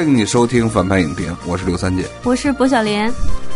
欢迎你收听反派影评，我是刘三姐，我是薄晓莲。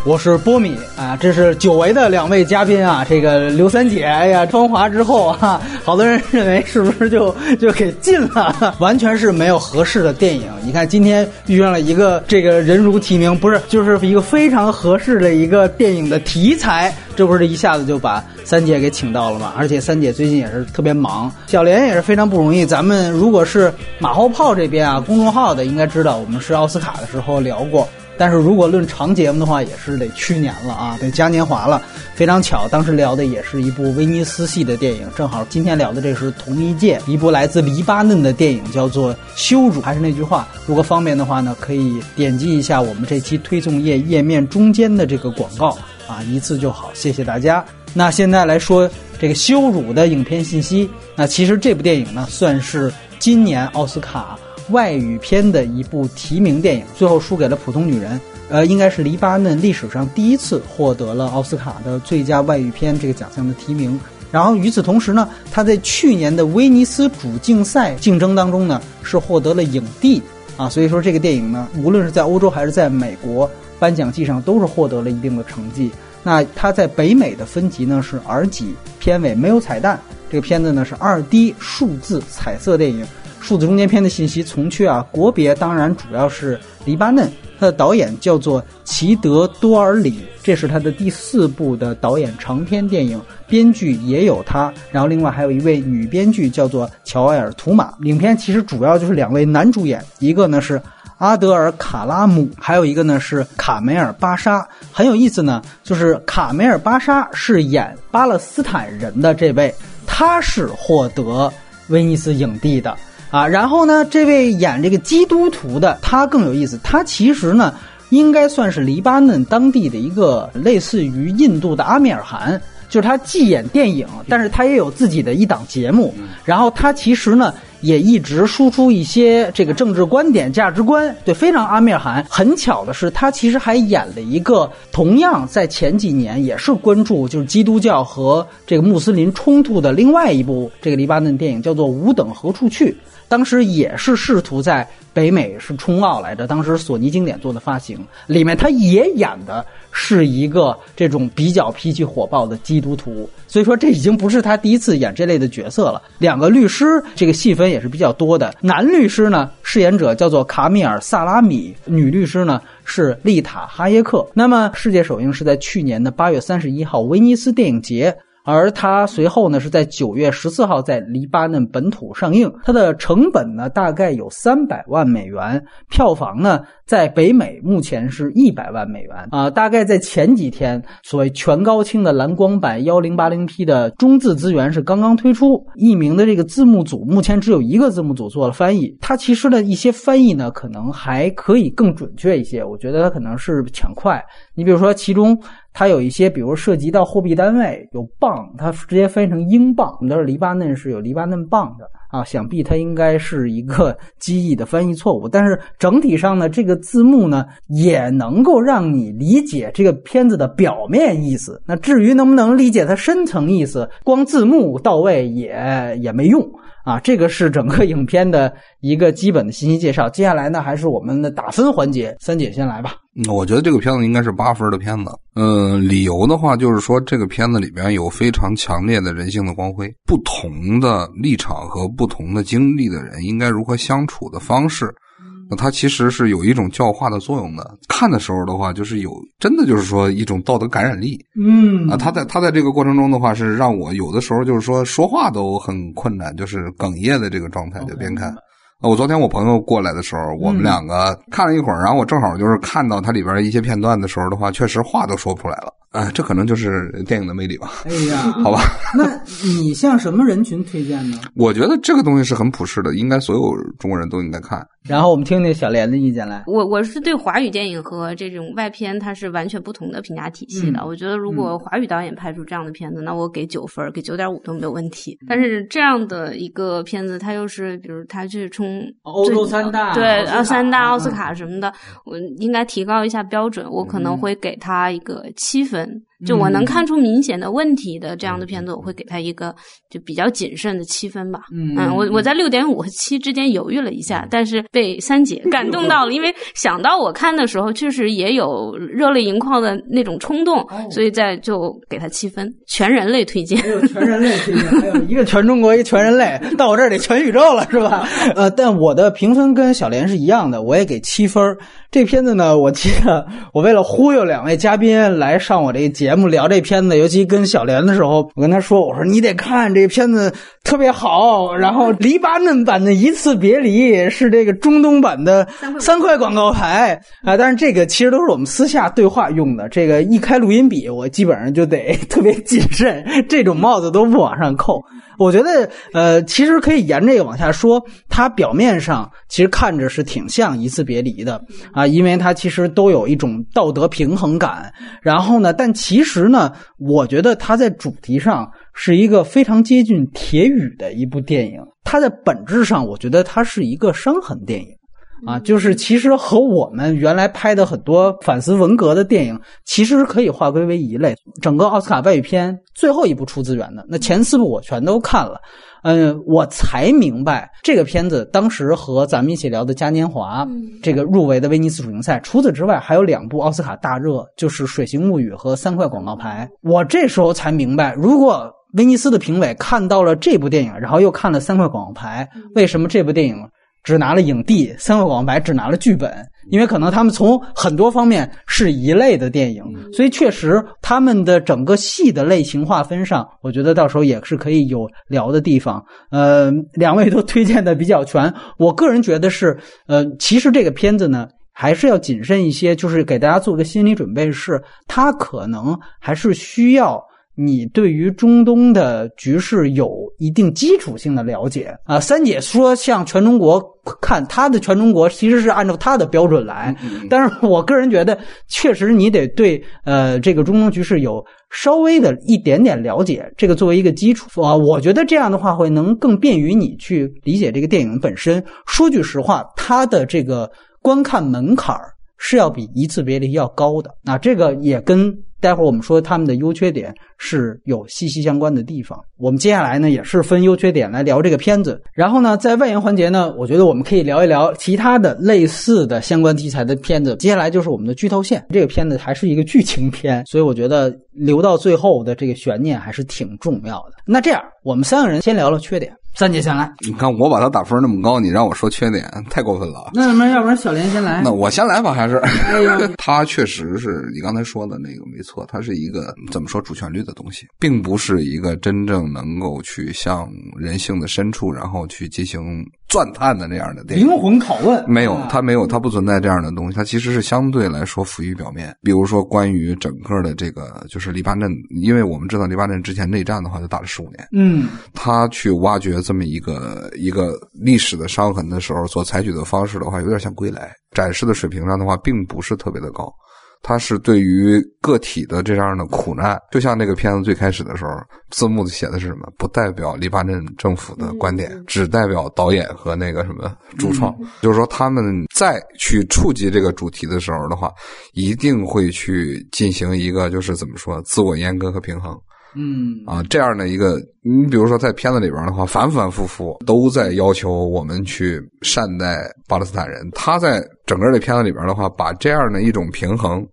我是波米啊，这是久违的两位嘉宾啊。这个刘三姐哎呀，芳华之后啊，好多人认为是不是就就给禁了？完全是没有合适的电影。你看今天遇上了一个这个人如其名，不是就是一个非常合适的一个电影的题材，这不是一下子就把三姐给请到了吗？而且三姐最近也是特别忙，小莲也是非常不容易。咱们如果是马后炮这边啊，公众号的应该知道，我们是奥斯卡的时候聊过。但是如果论长节目的话，也是得去年了啊，得嘉年华了。非常巧，当时聊的也是一部威尼斯系的电影，正好今天聊的这是同一届一部来自黎巴嫩的电影，叫做《羞辱》。还是那句话，如果方便的话呢，可以点击一下我们这期推送页页面中间的这个广告啊，一次就好，谢谢大家。那现在来说这个《羞辱》的影片信息，那其实这部电影呢，算是今年奥斯卡。外语片的一部提名电影，最后输给了《普通女人》，呃，应该是黎巴嫩历史上第一次获得了奥斯卡的最佳外语片这个奖项的提名。然后与此同时呢，他在去年的威尼斯主竞赛竞争当中呢，是获得了影帝啊。所以说这个电影呢，无论是在欧洲还是在美国颁奖季上，都是获得了一定的成绩。那他在北美的分级呢是 R 级，片尾没有彩蛋。这个片子呢是二 D 数字彩色电影。数字中间片的信息从缺啊，国别当然主要是黎巴嫩，他的导演叫做齐德多尔里，这是他的第四部的导演长片电影，编剧也有他，然后另外还有一位女编剧叫做乔埃尔图马。影片其实主要就是两位男主演，一个呢是阿德尔卡拉姆，还有一个呢是卡梅尔巴沙。很有意思呢，就是卡梅尔巴沙是演巴勒斯坦人的这位，他是获得威尼斯影帝的。啊，然后呢，这位演这个基督徒的他更有意思，他其实呢应该算是黎巴嫩当地的一个类似于印度的阿米尔汗，就是他既演电影，但是他也有自己的一档节目，然后他其实呢也一直输出一些这个政治观点、价值观，对，非常阿米尔汗。很巧的是，他其实还演了一个同样在前几年也是关注就是基督教和这个穆斯林冲突的另外一部这个黎巴嫩电影，叫做《吾等何处去》。当时也是试图在北美是冲奥来着，当时索尼经典做的发行，里面他也演的是一个这种比较脾气火爆的基督徒，所以说这已经不是他第一次演这类的角色了。两个律师这个戏份也是比较多的，男律师呢饰演者叫做卡米尔萨拉米，女律师呢是丽塔哈耶克。那么世界首映是在去年的八月三十一号威尼斯电影节。而它随后呢是在九月十四号在黎巴嫩本土上映，它的成本呢大概有三百万美元，票房呢在北美目前是一百万美元啊。大概在前几天，所谓全高清的蓝光版幺零八零 P 的中字资源是刚刚推出，译名的这个字幕组目前只有一个字幕组做了翻译，它其实呢一些翻译呢可能还可以更准确一些，我觉得它可能是抢快。你比如说其中。它有一些，比如涉及到货币单位，有镑，它直接翻译成英镑。你知道黎巴嫩是有黎巴嫩镑的啊，想必它应该是一个机翼的翻译错误。但是整体上呢，这个字幕呢也能够让你理解这个片子的表面意思。那至于能不能理解它深层意思，光字幕到位也也没用。啊，这个是整个影片的一个基本的信息介绍。接下来呢，还是我们的打分环节，三姐先来吧。我觉得这个片子应该是八分的片子。嗯，理由的话就是说，这个片子里边有非常强烈的人性的光辉，不同的立场和不同的经历的人应该如何相处的方式。那它其实是有一种教化的作用的。看的时候的话，就是有真的就是说一种道德感染力。嗯啊，他在他在这个过程中的话，是让我有的时候就是说说话都很困难，就是哽咽的这个状态，就边看。我昨天我朋友过来的时候，我们两个看了一会儿，然后我正好就是看到它里边一些片段的时候的话，确实话都说不出来了。哎，这可能就是电影的魅力吧。哎呀，好吧。那你向什么人群推荐呢？我觉得这个东西是很普世的，应该所有中国人都应该看。然后我们听听小莲的意见来。我我是对华语电影和这种外片它是完全不同的评价体系的。我觉得如果华语导演拍出这样的片子，那我给九分，给九点五都没有问题。但是这样的一个片子，它又是比如他去冲欧洲三大，对啊三大奥斯卡什么的，我应该提高一下标准。我可能会给他一个七分。就我能看出明显的问题的这样的片子，我会给他一个就比较谨慎的七分吧。嗯我我在六点五和七之间犹豫了一下，但是被三姐 感动到了，因为想到我看的时候确实也有热泪盈眶的那种冲动，所以在就给他七分，全人类推荐。全人类推荐，还有 一个全中国，一个全人类，到我这儿得全宇宙了，是吧？呃，但我的评分跟小莲是一样的，我也给七分。这片子呢，我记得我为了忽悠两位嘉宾来上我这个节目聊这片子，尤其跟小莲的时候，我跟他说，我说你得看这片子特别好，然后黎巴嫩版的《一次别离》是这个中东版的三块广告牌啊，但是这个其实都是我们私下对话用的，这个一开录音笔，我基本上就得 特别谨慎，这种帽子都不往上扣。我觉得，呃，其实可以沿这个往下说，它表面上其实看着是挺像一次别离的啊，因为它其实都有一种道德平衡感。然后呢，但其实呢，我觉得它在主题上是一个非常接近铁语的一部电影。它在本质上，我觉得它是一个伤痕电影。啊，就是其实和我们原来拍的很多反思文革的电影，其实可以划归为一类。整个奥斯卡外语片最后一部出资源的，那前四部我全都看了，嗯，我才明白这个片子当时和咱们一起聊的嘉年华这个入围的威尼斯主竞赛。除此之外，还有两部奥斯卡大热，就是《水形物语》和《三块广告牌》。我这时候才明白，如果威尼斯的评委看到了这部电影，然后又看了《三块广告牌》，为什么这部电影？只拿了影帝，三块广告牌只拿了剧本，因为可能他们从很多方面是一类的电影，所以确实他们的整个戏的类型划分上，我觉得到时候也是可以有聊的地方。呃，两位都推荐的比较全，我个人觉得是，呃，其实这个片子呢还是要谨慎一些，就是给大家做个心理准备，是它可能还是需要。你对于中东的局势有一定基础性的了解啊？三姐说向全中国看，她的全中国其实是按照她的标准来，但是我个人觉得，确实你得对呃这个中东局势有稍微的一点点了解，这个作为一个基础啊，我觉得这样的话会能更便于你去理解这个电影本身。说句实话，它的这个观看门槛是要比一次别离要高的，那这个也跟。待会儿我们说他们的优缺点是有息息相关的地方。我们接下来呢也是分优缺点来聊这个片子。然后呢，在外延环节呢，我觉得我们可以聊一聊其他的类似的相关题材的片子。接下来就是我们的剧透线。这个片子还是一个剧情片，所以我觉得留到最后的这个悬念还是挺重要的。那这样，我们三个人先聊聊缺点。三姐先来，你看我把他打分那么高，你让我说缺点，太过分了。那么要不然小莲先来？那我先来吧，还是？他确实是你刚才说的那个没错，他是一个怎么说主旋律的东西，并不是一个真正能够去向人性的深处，然后去进行钻探的那样的电影。灵魂拷问没有，它没有，它不存在这样的东西，它其实是相对来说浮于表面。比如说关于整个的这个就是黎巴嫩，因为我们知道黎巴嫩之前内战的话就打了十五年，嗯，他去挖掘这么一个一个历史的伤痕的时候，所采取的方式的话，有点像归来，展示的水平上的话，并不是特别的高。它是对于个体的这样的苦难，就像那个片子最开始的时候，字幕写的是什么？不代表黎巴嫩政府的观点，只代表导演和那个什么主创。就是说，他们再去触及这个主题的时候的话，一定会去进行一个就是怎么说，自我阉割和平衡。嗯啊，这样的一个，你比如说在片子里边的话，反反复复都在要求我们去善待巴勒斯坦人。他在整个的片子里边的话，把这样的一种平衡。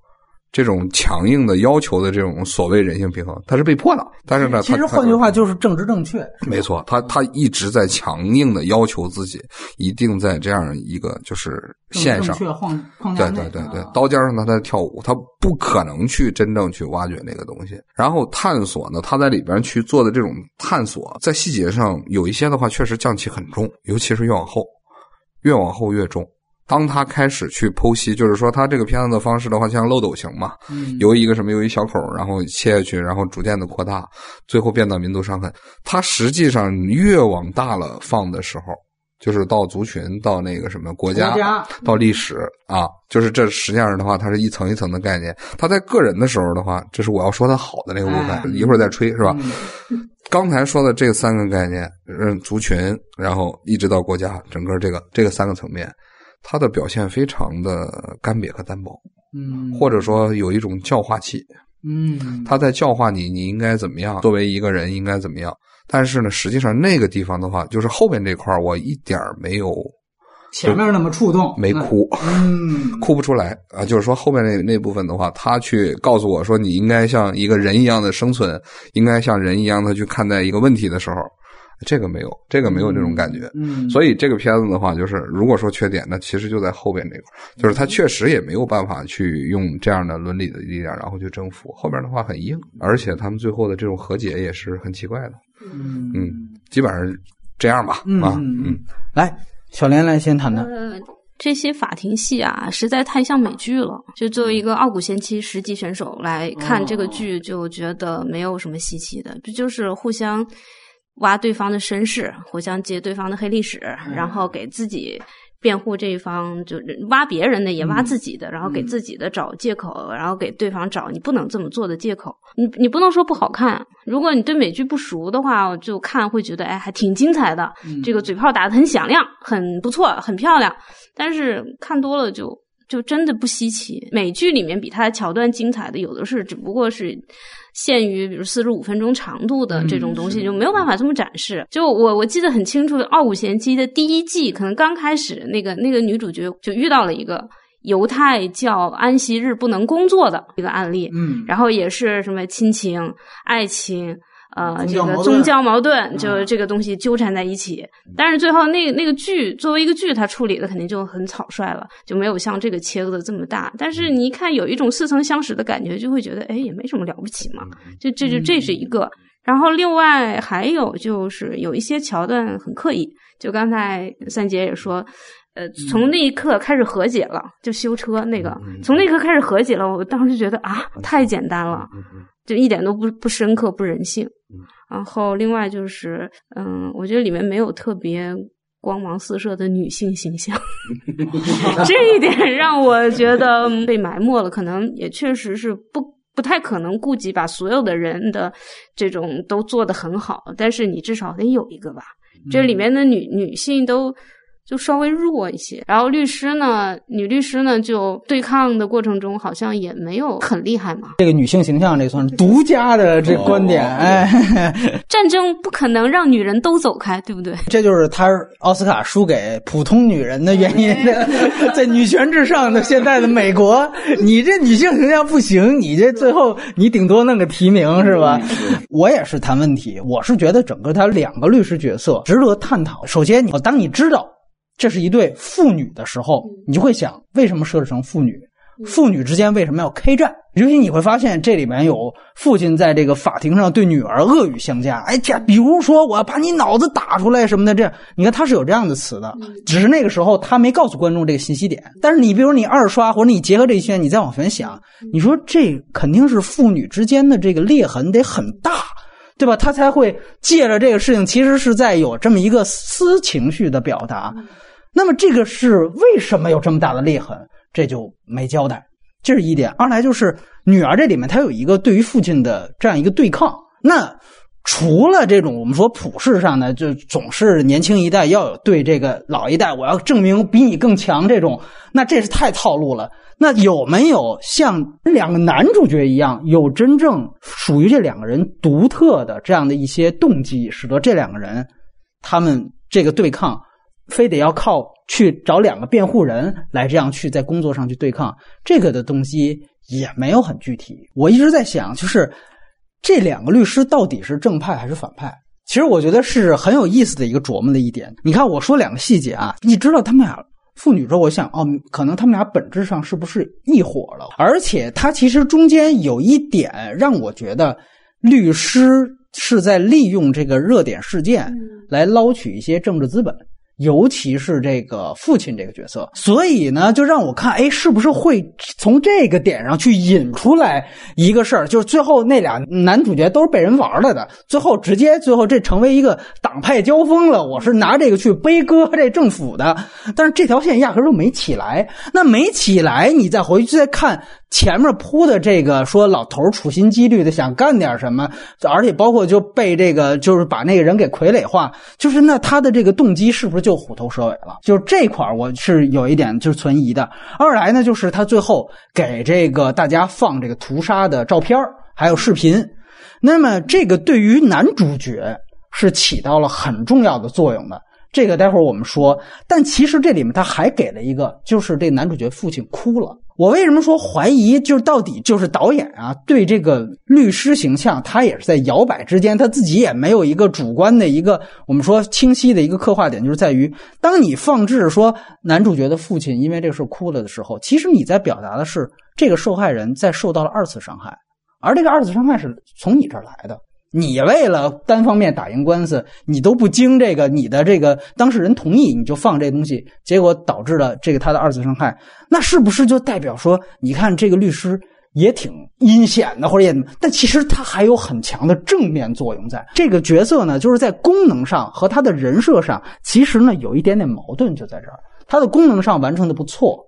这种强硬的要求的这种所谓人性平衡，他是被迫的。但是呢，其实换句话就是政治正确。没错，他他一直在强硬的要求自己，一定在这样一个就是线上。对对对对，刀尖上他在跳舞，他不可能去真正去挖掘那个东西。然后探索呢，他在里边去做的这种探索，在细节上有一些的话，确实降气很重，尤其是越往后，越往后越重。当他开始去剖析，就是说他这个片子的方式的话，像漏斗型嘛，由一个什么，由一小口，然后切下去，然后逐渐的扩大，最后变到民族伤痕。他实际上越往大了放的时候，就是到族群，到那个什么国家，到历史啊，就是这实际上的话，它是一层一层的概念。他在个人的时候的话，这是我要说他好的那个部分，一会儿再吹是吧？刚才说的这三个概念，嗯，族群，然后一直到国家，整个这个这个三个层面。他的表现非常的干瘪和单薄，嗯，或者说有一种教化气，嗯，他在教化你，你应该怎么样，作为一个人应该怎么样。但是呢，实际上那个地方的话，就是后面这块儿我一点儿没有前面那么触动，没哭，嗯，哭不出来啊。就是说后面那那部分的话，他去告诉我说，你应该像一个人一样的生存，应该像人一样的去看待一个问题的时候，这个没有，这个没有这种感觉。嗯，所以这个片子的话，就是如果说缺点，那其实就在后边这块儿，就是他确实也没有办法去用这样的伦理的力量，然后去征服。后边的话很硬，而且他们最后的这种和解也是很奇怪的。嗯嗯，基本上这样吧。啊，嗯来，小莲来先谈谈。呃，这些法庭戏啊，实在太像美剧了。就作为一个傲骨贤妻十级选手来看这个剧，就觉得没有什么稀奇的，不就是互相挖对方的身世，互相揭对方的黑历史，然后给自己。辩护这一方就挖别人的，也挖自己的，然后给自己的找借口，然后给对方找你不能这么做的借口。你你不能说不好看，如果你对美剧不熟的话，就看会觉得哎还挺精彩的，这个嘴炮打得很响亮，很不错，很漂亮。但是看多了就就真的不稀奇。美剧里面比它的桥段精彩的有的是，只不过是。限于比如四十五分钟长度的这种东西就没有办法这么展示。就我我记得很清楚，《傲骨贤妻》的第一季可能刚开始，那个那个女主角就遇到了一个犹太教安息日不能工作的一个案例，嗯，然后也是什么亲情、爱情。呃，这个宗宗教矛矛盾就这个东西纠缠在一起，但是最后那那个剧作为一个剧，它处理的肯定就很草率了，就没有像这个切割的这么大。但是你一看有一种似曾相识的感觉，就会觉得哎也没什么了不起嘛，就这就这是一个。然后另外还有就是有一些桥段很刻意，就刚才三姐也说，呃，从那一刻开始和解了，就修车那个，从那一刻开始和解了，我当时觉得啊太简单了。就一点都不不深刻不人性，然后另外就是，嗯，我觉得里面没有特别光芒四射的女性形象，这一点让我觉得被埋没了。可能也确实是不不太可能顾及把所有的人的这种都做得很好，但是你至少得有一个吧。这里面的女女性都。就稍微弱一些，然后律师呢，女律师呢，就对抗的过程中好像也没有很厉害嘛。这个女性形象，这算是独家的这观点。哎，战争不可能让女人都走开，对不对？这就是他奥斯卡输给普通女人的原因。在女权至上的现在的美国，你这女性形象不行，你这最后你顶多弄个提名是吧？我也是谈问题，我是觉得整个他两个律师角色值得探讨。首先，你当你知道。这是一对父女的时候，你就会想，为什么设置成父女？父女之间为什么要开战？尤其你会发现，这里面有父亲在这个法庭上对女儿恶语相加。哎，这比如说我要把你脑子打出来什么的，这样你看他是有这样的词的，只是那个时候他没告诉观众这个信息点。但是你比如你二刷或者你结合这些，你再往前想，你说这肯定是父女之间的这个裂痕得很大。对吧？他才会借着这个事情，其实是在有这么一个私情绪的表达。那么这个是为什么有这么大的裂痕？这就没交代，这是一点。二来就是女儿这里面，她有一个对于父亲的这样一个对抗。那除了这种我们说普世上的，就总是年轻一代要有对这个老一代，我要证明比你更强这种，那这是太套路了。那有没有像两个男主角一样，有真正属于这两个人独特的这样的一些动机，使得这两个人他们这个对抗，非得要靠去找两个辩护人来这样去在工作上去对抗，这个的东西也没有很具体。我一直在想，就是这两个律师到底是正派还是反派？其实我觉得是很有意思的一个琢磨的一点。你看，我说两个细节啊，你知道他们俩。妇女之后：“我想，哦，可能他们俩本质上是不是一伙了？而且他其实中间有一点让我觉得，律师是在利用这个热点事件来捞取一些政治资本。”尤其是这个父亲这个角色，所以呢，就让我看，哎，是不是会从这个点上去引出来一个事儿？就是最后那俩男主角都是被人玩了的，最后直接最后这成为一个党派交锋了。我是拿这个去悲歌 这政府的，但是这条线压根就没起来。那没起来，你再回去再看前面铺的这个说老头处心积虑的想干点什么，而且包括就被这个就是把那个人给傀儡化，就是那他的这个动机是不是就虎头蛇尾了？就是这块我是有一点就是存疑的。二来呢，就是他最后给这个大家放这个屠杀的照片还有视频，那么这个对于男主角是起到了很重要的作用的。这个待会儿我们说，但其实这里面他还给了一个，就是这男主角父亲哭了。我为什么说怀疑？就是到底就是导演啊，对这个律师形象，他也是在摇摆之间，他自己也没有一个主观的一个我们说清晰的一个刻画点，就是在于当你放置说男主角的父亲因为这个事哭了的时候，其实你在表达的是这个受害人在受到了二次伤害，而这个二次伤害是从你这儿来的。你为了单方面打赢官司，你都不经这个你的这个当事人同意，你就放这东西，结果导致了这个他的二次伤害，那是不是就代表说，你看这个律师也挺阴险的，或者也，但其实他还有很强的正面作用，在这个角色呢，就是在功能上和他的人设上，其实呢有一点点矛盾就在这儿，他的功能上完成的不错。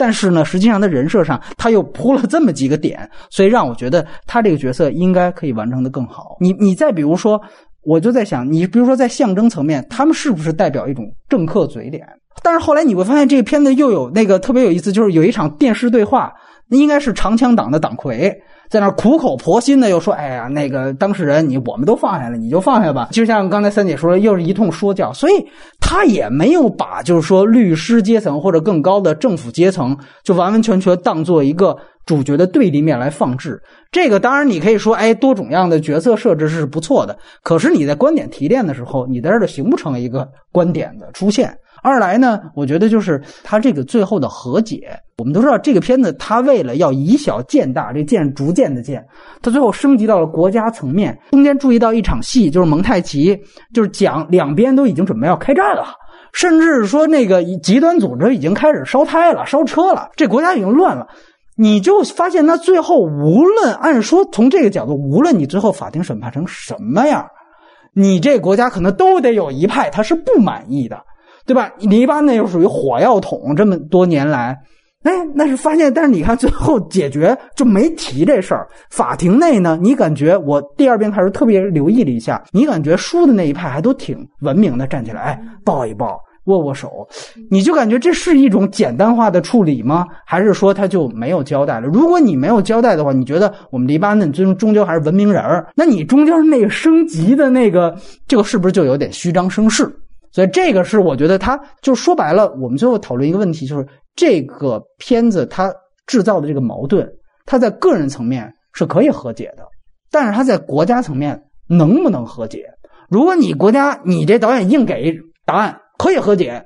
但是呢，实际上他人设上，他又铺了这么几个点，所以让我觉得他这个角色应该可以完成的更好。你你再比如说，我就在想，你比如说在象征层面，他们是不是代表一种政客嘴脸？但是后来你会发现，这个片子又有那个特别有意思，就是有一场电视对话，那应该是长枪党的党魁。在那苦口婆心的又说：“哎呀，那个当事人，你我们都放下了，你就放下吧。”就像刚才三姐说的，又是一通说教，所以他也没有把就是说律师阶层或者更高的政府阶层就完完全全当做一个主角的对立面来放置。这个当然你可以说，哎，多种样的角色设置是不错的，可是你在观点提炼的时候，你在这儿形不成一个观点的出现。二来呢，我觉得就是他这个最后的和解。我们都知道，这个片子他为了要以小见大，这见逐渐的见，他最后升级到了国家层面。中间注意到一场戏，就是蒙太奇，就是讲两边都已经准备要开战了，甚至说那个极端组织已经开始烧胎了、烧车了，这国家已经乱了。你就发现，他最后无论按说从这个角度，无论你最后法庭审判成什么样，你这国家可能都得有一派他是不满意的。对吧？黎巴嫩又属于火药桶，这么多年来，哎，那是发现，但是你看最后解决就没提这事儿。法庭内呢，你感觉我第二遍开始特别留意了一下，你感觉输的那一派还都挺文明的，站起来，哎，抱一抱，握握手，你就感觉这是一种简单化的处理吗？还是说他就没有交代了？如果你没有交代的话，你觉得我们黎巴嫩终终究还是文明人儿？那你中间那个升级的那个，这个是不是就有点虚张声势？所以这个是我觉得，他就说白了，我们最后讨论一个问题，就是这个片子它制造的这个矛盾，它在个人层面是可以和解的，但是它在国家层面能不能和解？如果你国家你这导演硬给答案可以和解，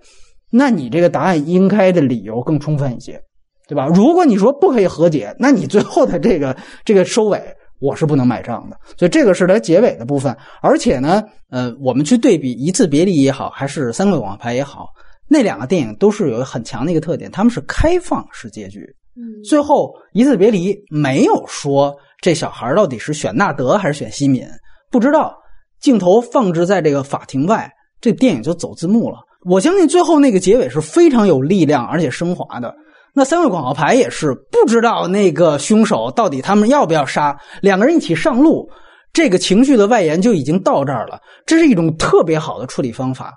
那你这个答案应该的理由更充分一些，对吧？如果你说不可以和解，那你最后的这个这个收尾。我是不能买账的，所以这个是它结尾的部分。而且呢，呃，我们去对比《一次别离》也好，还是《三个王牌》也好，那两个电影都是有很强的一个特点，他们是开放式结局。嗯，最后《一次别离》没有说这小孩到底是选纳德还是选西敏，不知道。镜头放置在这个法庭外，这电影就走字幕了。我相信最后那个结尾是非常有力量而且升华的。那三位广告牌也是不知道那个凶手到底他们要不要杀，两个人一起上路，这个情绪的外延就已经到这儿了。这是一种特别好的处理方法。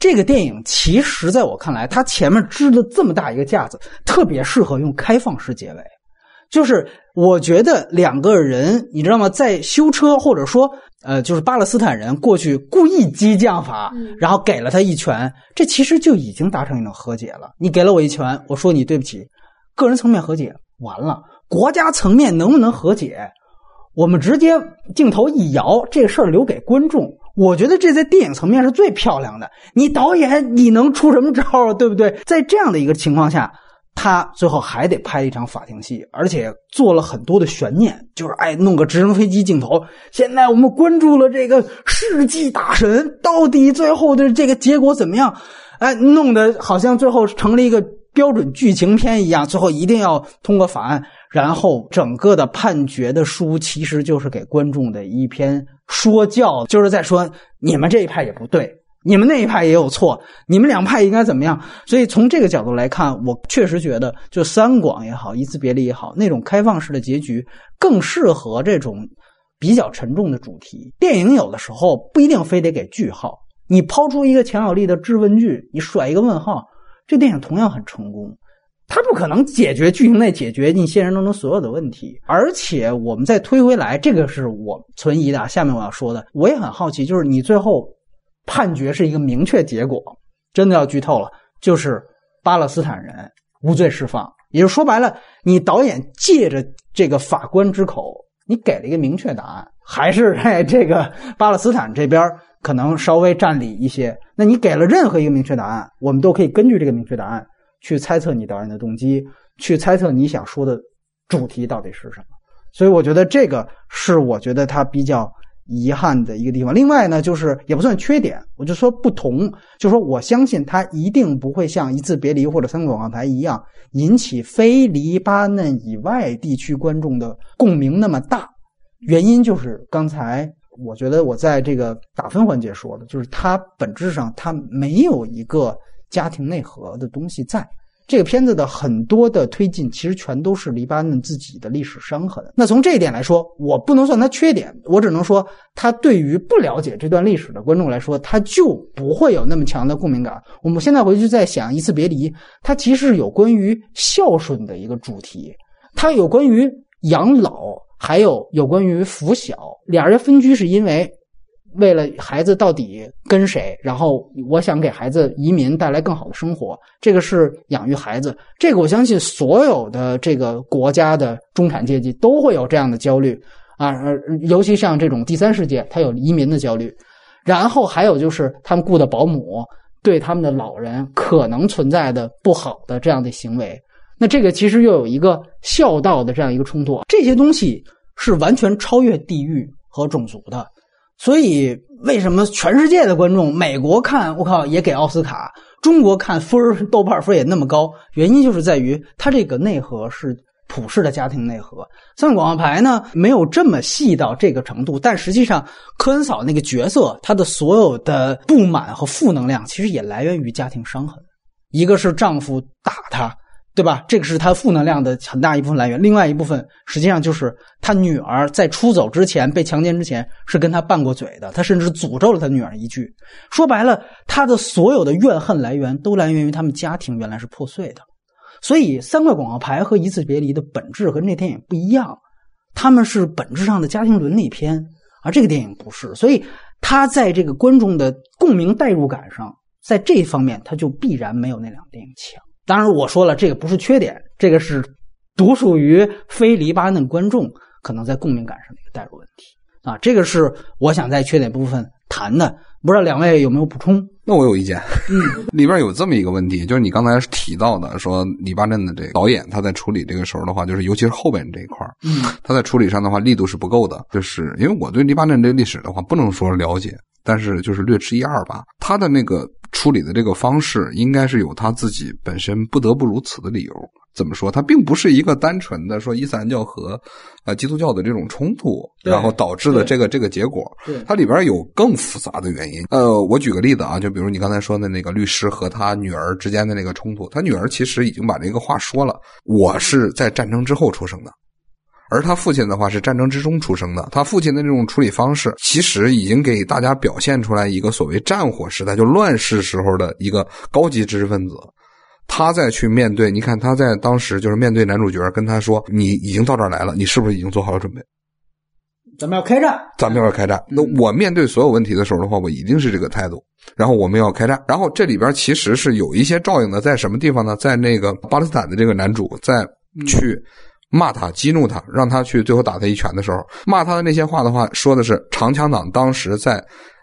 这个电影其实在我看来，它前面支了这么大一个架子，特别适合用开放式结尾。就是我觉得两个人，你知道吗？在修车，或者说，呃，就是巴勒斯坦人过去故意激将法，然后给了他一拳，这其实就已经达成一种和解了。你给了我一拳，我说你对不起，个人层面和解完了，国家层面能不能和解？我们直接镜头一摇，这事儿留给观众。我觉得这在电影层面是最漂亮的。你导演你能出什么招啊？对不对？在这样的一个情况下。他最后还得拍一场法庭戏，而且做了很多的悬念，就是哎，弄个直升飞机镜头。现在我们关注了这个世纪大神，到底最后的这个结果怎么样？哎，弄得好像最后成了一个标准剧情片一样，最后一定要通过法案。然后整个的判决的书其实就是给观众的一篇说教，就是在说你们这一派也不对。你们那一派也有错，你们两派应该怎么样？所以从这个角度来看，我确实觉得，就三广也好，一次别离也好，那种开放式的结局更适合这种比较沉重的主题。电影有的时候不一定非得给句号，你抛出一个强有力的质问句，你甩一个问号，这电影同样很成功。它不可能解决剧情内解决你现实当中所有的问题，而且我们再推回来，这个是我存疑的。下面我要说的，我也很好奇，就是你最后。判决是一个明确结果，真的要剧透了，就是巴勒斯坦人无罪释放。也就说白了，你导演借着这个法官之口，你给了一个明确答案，还是在 这个巴勒斯坦这边可能稍微占理一些。那你给了任何一个明确答案，我们都可以根据这个明确答案去猜测你导演的动机，去猜测你想说的主题到底是什么。所以我觉得这个是我觉得他比较。遗憾的一个地方，另外呢，就是也不算缺点，我就说不同，就说我相信它一定不会像《一次别离》或者《三个广告牌》一样引起非黎巴嫩以外地区观众的共鸣那么大。原因就是刚才我觉得我在这个打分环节说的，就是它本质上它没有一个家庭内核的东西在。这个片子的很多的推进，其实全都是黎巴嫩自己的历史伤痕。那从这一点来说，我不能算它缺点，我只能说，它对于不了解这段历史的观众来说，它就不会有那么强的共鸣感。我们现在回去再想《一次别离》，它其实有关于孝顺的一个主题，它有关于养老，还有有关于抚小。俩人分居是因为。为了孩子到底跟谁，然后我想给孩子移民带来更好的生活，这个是养育孩子。这个我相信所有的这个国家的中产阶级都会有这样的焦虑啊，尤其像这种第三世界，他有移民的焦虑。然后还有就是他们雇的保姆对他们的老人可能存在的不好的这样的行为，那这个其实又有一个孝道的这样一个冲突。这些东西是完全超越地域和种族的。所以，为什么全世界的观众，美国看我靠也给奥斯卡，中国看分豆瓣分也那么高？原因就是在于它这个内核是普世的家庭内核。三个广告牌呢，没有这么细到这个程度，但实际上科恩嫂那个角色，她的所有的不满和负能量，其实也来源于家庭伤痕。一个是丈夫打她。对吧？这个是他负能量的很大一部分来源。另外一部分，实际上就是他女儿在出走之前被强奸之前是跟他拌过嘴的。他甚至诅咒了他女儿一句。说白了，他的所有的怨恨来源都来源于他们家庭原来是破碎的。所以，三块广告牌和一次别离的本质和那电影不一样。他们是本质上的家庭伦理片，而这个电影不是。所以，他在这个观众的共鸣代入感上，在这方面他就必然没有那两部电影强。当然，我说了，这个不是缺点，这个是独属于非黎巴嫩观众可能在共鸣感上的一个代入问题啊。这个是我想在缺点部分谈的，不知道两位有没有补充？那我有意见。嗯，里边有这么一个问题，就是你刚才提到的，说黎巴嫩的这个导演他在处理这个时候的话，就是尤其是后边这一块嗯，他在处理上的话力度是不够的。就是因为我对黎巴嫩这个历史的话，不能说了解，但是就是略知一二吧。他的那个。处理的这个方式应该是有他自己本身不得不如此的理由。怎么说？它并不是一个单纯的说伊斯兰教和呃基督教的这种冲突，然后导致的这个这个结果。它里边有更复杂的原因。呃，我举个例子啊，就比如你刚才说的那个律师和他女儿之间的那个冲突，他女儿其实已经把这个话说了：“我是在战争之后出生的。”而他父亲的话是战争之中出生的，他父亲的这种处理方式，其实已经给大家表现出来一个所谓战火时代就乱世时候的一个高级知识分子。他再去面对，你看他在当时就是面对男主角，跟他说：“你已经到这儿来了，你是不是已经做好了准备？咱们要开战，咱们要开战。那我面对所有问题的时候的话，我一定是这个态度。然后我们要开战。然后这里边其实是有一些照应的，在什么地方呢？在那个巴勒斯坦的这个男主在去。骂他，激怒他，让他去最后打他一拳的时候，骂他的那些话的话，说的是长枪党当时在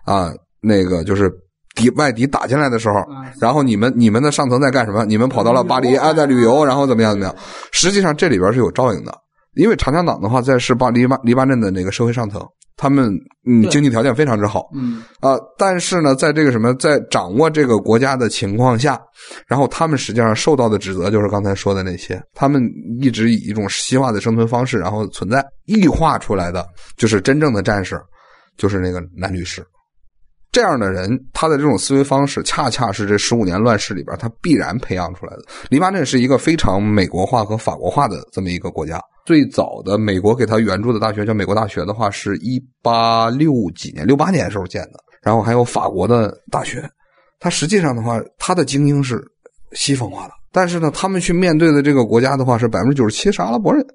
啊那个就是敌外敌打进来的时候，然后你们你们的上层在干什么？你们跑到了巴黎啊，在旅游，然后怎么样怎么样？实际上这里边是有照应的，因为长枪党的话在是巴黎巴黎巴嫩的那个社会上层。他们嗯，经济条件非常之好，嗯啊，但是呢，在这个什么，在掌握这个国家的情况下，然后他们实际上受到的指责就是刚才说的那些，他们一直以一种西化的生存方式然后存在，异化出来的就是真正的战士，就是那个男律师。这样的人，他的这种思维方式，恰恰是这十五年乱世里边他必然培养出来的。黎巴嫩是一个非常美国化和法国化的这么一个国家。最早的美国给他援助的大学叫美国大学的话，是一八六几年、六八年的时候建的。然后还有法国的大学，它实际上的话，它的精英是西方化的，但是呢，他们去面对的这个国家的话是百分之九十七是阿拉伯人。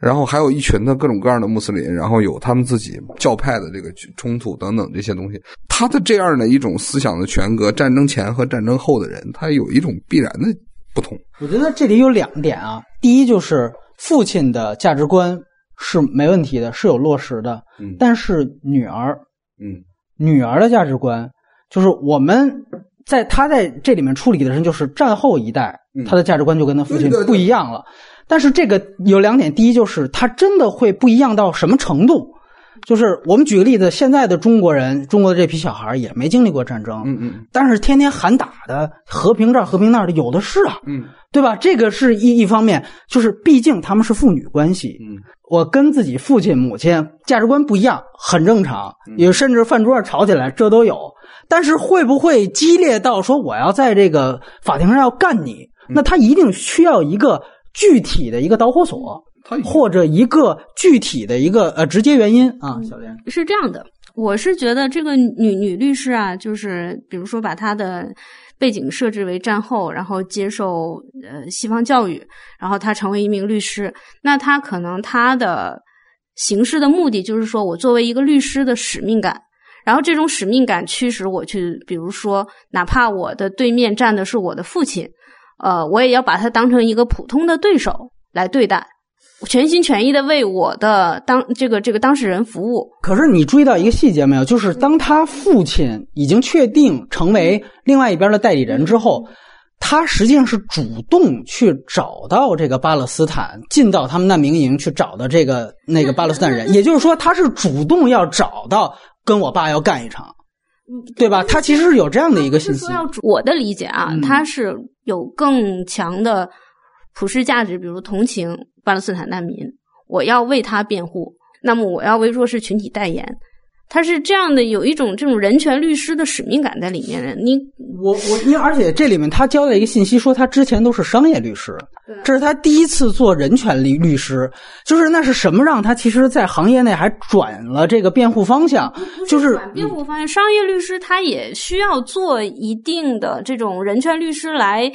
然后还有一群的各种各样的穆斯林，然后有他们自己教派的这个冲突等等这些东西。他的这样的一种思想的权格，战争前和战争后的人，他有一种必然的不同。我觉得这里有两点啊，第一就是父亲的价值观是没问题的，是有落实的。嗯，但是女儿，嗯，女儿的价值观就是我们在他在这里面处理的人，就是战后一代，他的价值观就跟他父亲不一样了。但是这个有两点，第一就是它真的会不一样到什么程度？就是我们举个例子，现在的中国人，中国的这批小孩也没经历过战争，嗯嗯，但是天天喊打的，和平这儿和平那儿的有的是啊，嗯，对吧？这个是一一方面，就是毕竟他们是父女关系，嗯，我跟自己父亲母亲价值观不一样，很正常，也甚至饭桌上吵起来，这都有。但是会不会激烈到说我要在这个法庭上要干你？那他一定需要一个。具体的一个导火索，或者一个具体的一个呃直接原因啊，小莲。是这样的，我是觉得这个女女律师啊，就是比如说把她的背景设置为战后，然后接受呃西方教育，然后她成为一名律师，那她可能她的行事的目的就是说我作为一个律师的使命感，然后这种使命感驱使我去，比如说哪怕我的对面站的是我的父亲。呃，我也要把他当成一个普通的对手来对待，全心全意的为我的当这个这个当事人服务。可是你注意到一个细节没有？就是当他父亲已经确定成为另外一边的代理人之后，他实际上是主动去找到这个巴勒斯坦，进到他们难民营去找的这个那个巴勒斯坦人。也就是说，他是主动要找到跟我爸要干一场。对吧？他其实是有这样的一个信息。我的理解啊，他是有更强的普世价值，比如同情巴勒斯坦难民，我要为他辩护，那么我要为弱势群体代言。他是这样的，有一种这种人权律师的使命感在里面的。你我我，因为而且这里面他交代一个信息，说他之前都是商业律师，这是他第一次做人权律律师。就是那是什么让他其实，在行业内还转了这个辩护方向？就是辩护方向，商业律师他也需要做一定的这种人权律师来。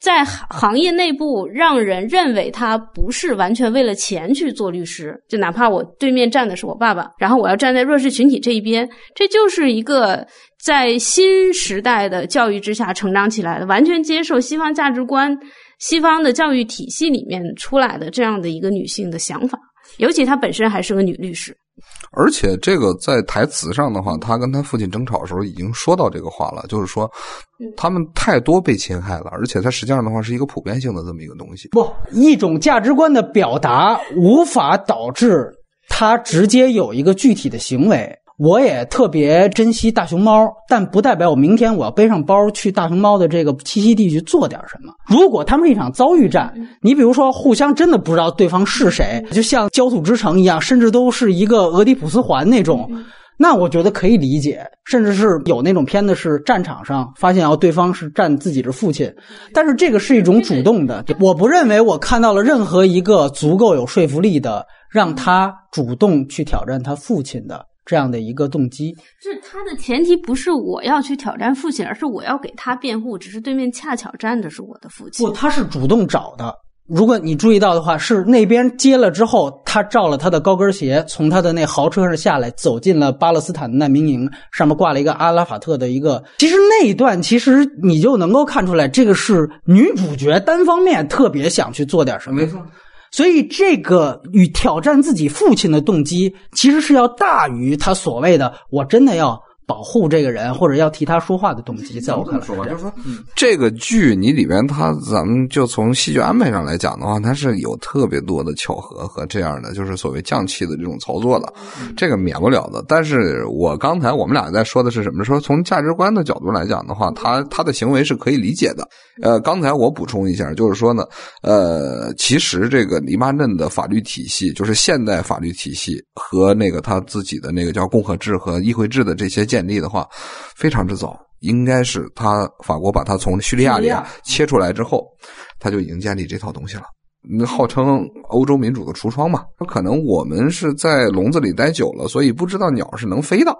在行业内部，让人认为他不是完全为了钱去做律师，就哪怕我对面站的是我爸爸，然后我要站在弱势群体这一边，这就是一个在新时代的教育之下成长起来的，完全接受西方价值观、西方的教育体系里面出来的这样的一个女性的想法，尤其她本身还是个女律师。而且这个在台词上的话，他跟他父亲争吵的时候已经说到这个话了，就是说他们太多被侵害了，而且它实际上的话是一个普遍性的这么一个东西。不，一种价值观的表达无法导致他直接有一个具体的行为。我也特别珍惜大熊猫，但不代表我明天我要背上包去大熊猫的这个栖息地去做点什么。如果他们是一场遭遇战，你比如说互相真的不知道对方是谁，就像焦土之城一样，甚至都是一个俄狄浦斯环那种，那我觉得可以理解。甚至是有那种片子是战场上发现哦对方是战自己的父亲，但是这个是一种主动的。我不认为我看到了任何一个足够有说服力的让他主动去挑战他父亲的。这样的一个动机，是他的前提不是我要去挑战父亲，而是我要给他辩护。只是对面恰巧站的是我的父亲。不，他是主动找的。如果你注意到的话，是那边接了之后，他照了他的高跟鞋，从他的那豪车上下来，走进了巴勒斯坦难民营，上面挂了一个阿拉法特的一个。其实那一段，其实你就能够看出来，这个是女主角单方面特别想去做点什么。没错。所以，这个与挑战自己父亲的动机，其实是要大于他所谓的“我真的要”。保护这个人或者要替他说话的动机，在我看来，就是说，这个剧你里边，它咱们就从戏剧安排上来讲的话，它是有特别多的巧合和这样的，就是所谓降气的这种操作的，这个免不了的。但是我刚才我们俩在说的是什么？说从价值观的角度来讲的话，他他的行为是可以理解的。呃，刚才我补充一下，就是说呢，呃，其实这个黎巴嫩的法律体系，就是现代法律体系和那个他自己的那个叫共和制和议会制的这些建。建立的话，非常之早，应该是他法国把它从叙利亚里切出来之后，他就已经建立这套东西了。那号称欧洲民主的橱窗嘛，可能我们是在笼子里待久了，所以不知道鸟是能飞的。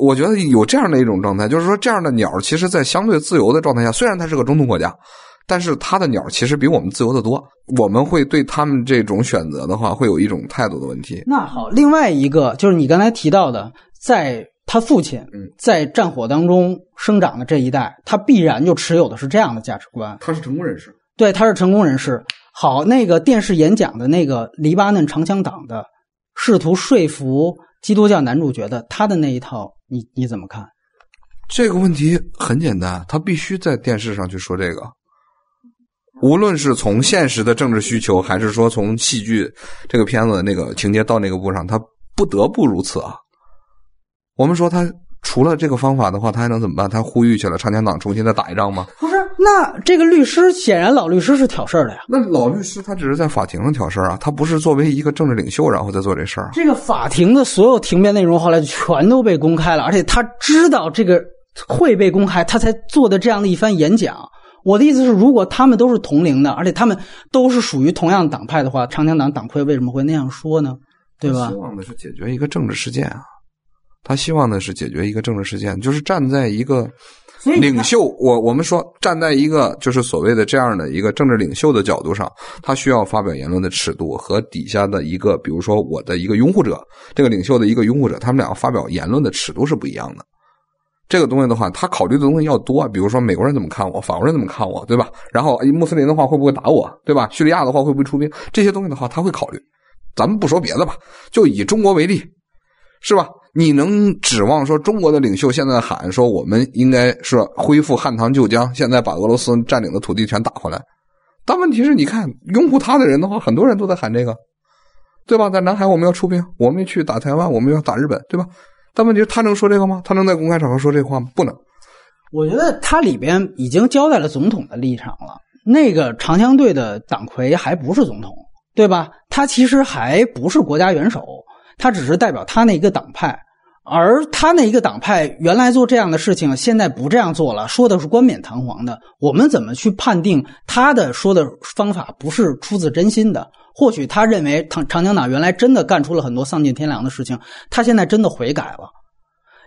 我觉得有这样的一种状态，就是说这样的鸟，其实，在相对自由的状态下，虽然它是个中东国家，但是它的鸟其实比我们自由的多。我们会对他们这种选择的话，会有一种态度的问题。那好，另外一个就是你刚才提到的，在他父亲嗯在战火当中生长的这一代，他必然就持有的是这样的价值观。他是成功人士，对，他是成功人士。好，那个电视演讲的那个黎巴嫩长枪党的，试图说服基督教男主角的，他的那一套，你你怎么看？这个问题很简单，他必须在电视上去说这个。无论是从现实的政治需求，还是说从戏剧这个片子那个情节到那个步上，他不得不如此啊。我们说他除了这个方法的话，他还能怎么办？他呼吁起了长江党重新再打一仗吗？不是，那这个律师显然老律师是挑事儿的呀。那老律师他只是在法庭上挑事儿啊，他不是作为一个政治领袖然后再做这事儿啊。这个法庭的所有庭辩内容后来全都被公开了，而且他知道这个会被公开，他才做的这样的一番演讲。我的意思是，如果他们都是同龄的，而且他们都是属于同样党派的话，长江党党魁为什么会那样说呢？对吧希？望的是解决一个政治事件啊，他希望的是解决一个政治事件，就是站在一个领袖，我我们说站在一个就是所谓的这样的一个政治领袖的角度上，他需要发表言论的尺度和底下的一个，比如说我的一个拥护者，这个领袖的一个拥护者，他们两个发表言论的尺度是不一样的。这个东西的话，他考虑的东西要多，比如说美国人怎么看我，法国人怎么看我，对吧？然后哎穆斯林的话会不会打我，对吧？叙利亚的话会不会出兵？这些东西的话他会考虑。咱们不说别的吧，就以中国为例，是吧？你能指望说中国的领袖现在喊说我们应该是恢复汉唐旧疆，现在把俄罗斯占领的土地全打回来？但问题是，你看拥护他的人的话，很多人都在喊这个，对吧？在南海我们要出兵，我们去打台湾，我们要打日本，对吧？但问题是，他能说这个吗？他能在公开场合说这话吗？不能。我觉得他里边已经交代了总统的立场了。那个长枪队的党魁还不是总统，对吧？他其实还不是国家元首，他只是代表他那一个党派。而他那一个党派原来做这样的事情，现在不这样做了，说的是冠冕堂皇的。我们怎么去判定他的说的方法不是出自真心的？或许他认为长长江党原来真的干出了很多丧尽天良的事情，他现在真的悔改了。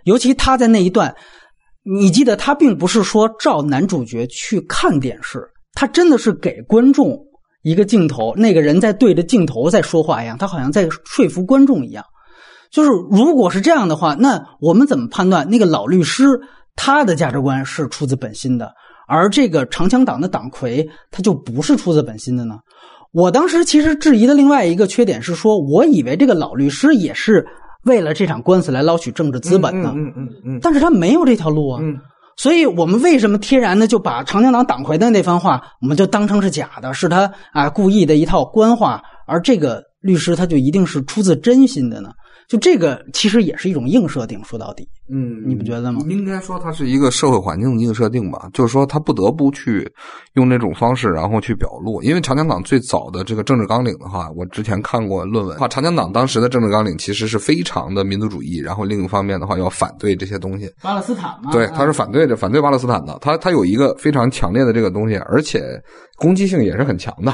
尤其他在那一段，你记得他并不是说照男主角去看电视，他真的是给观众一个镜头，那个人在对着镜头在说话一样，他好像在说服观众一样。就是如果是这样的话，那我们怎么判断那个老律师他的价值观是出自本心的，而这个长枪党的党魁他就不是出自本心的呢？我当时其实质疑的另外一个缺点是说，我以为这个老律师也是为了这场官司来捞取政治资本的，嗯嗯嗯但是他没有这条路啊。嗯所以我们为什么天然的就把长江党党魁的那番话，我们就当成是假的，是他啊故意的一套官话，而这个律师他就一定是出自真心的呢？就这个其实也是一种硬设定，说到底，嗯，你不觉得吗？应该说它是一个社会环境的硬设定吧，就是说他不得不去用那种方式，然后去表露。因为长江党最早的这个政治纲领的话，我之前看过论文，话长江党当时的政治纲领其实是非常的民族主义，然后另一方面的话要反对这些东西。巴勒斯坦嘛对，他是反对的，反对巴勒斯坦的。他他有一个非常强烈的这个东西，而且攻击性也是很强的。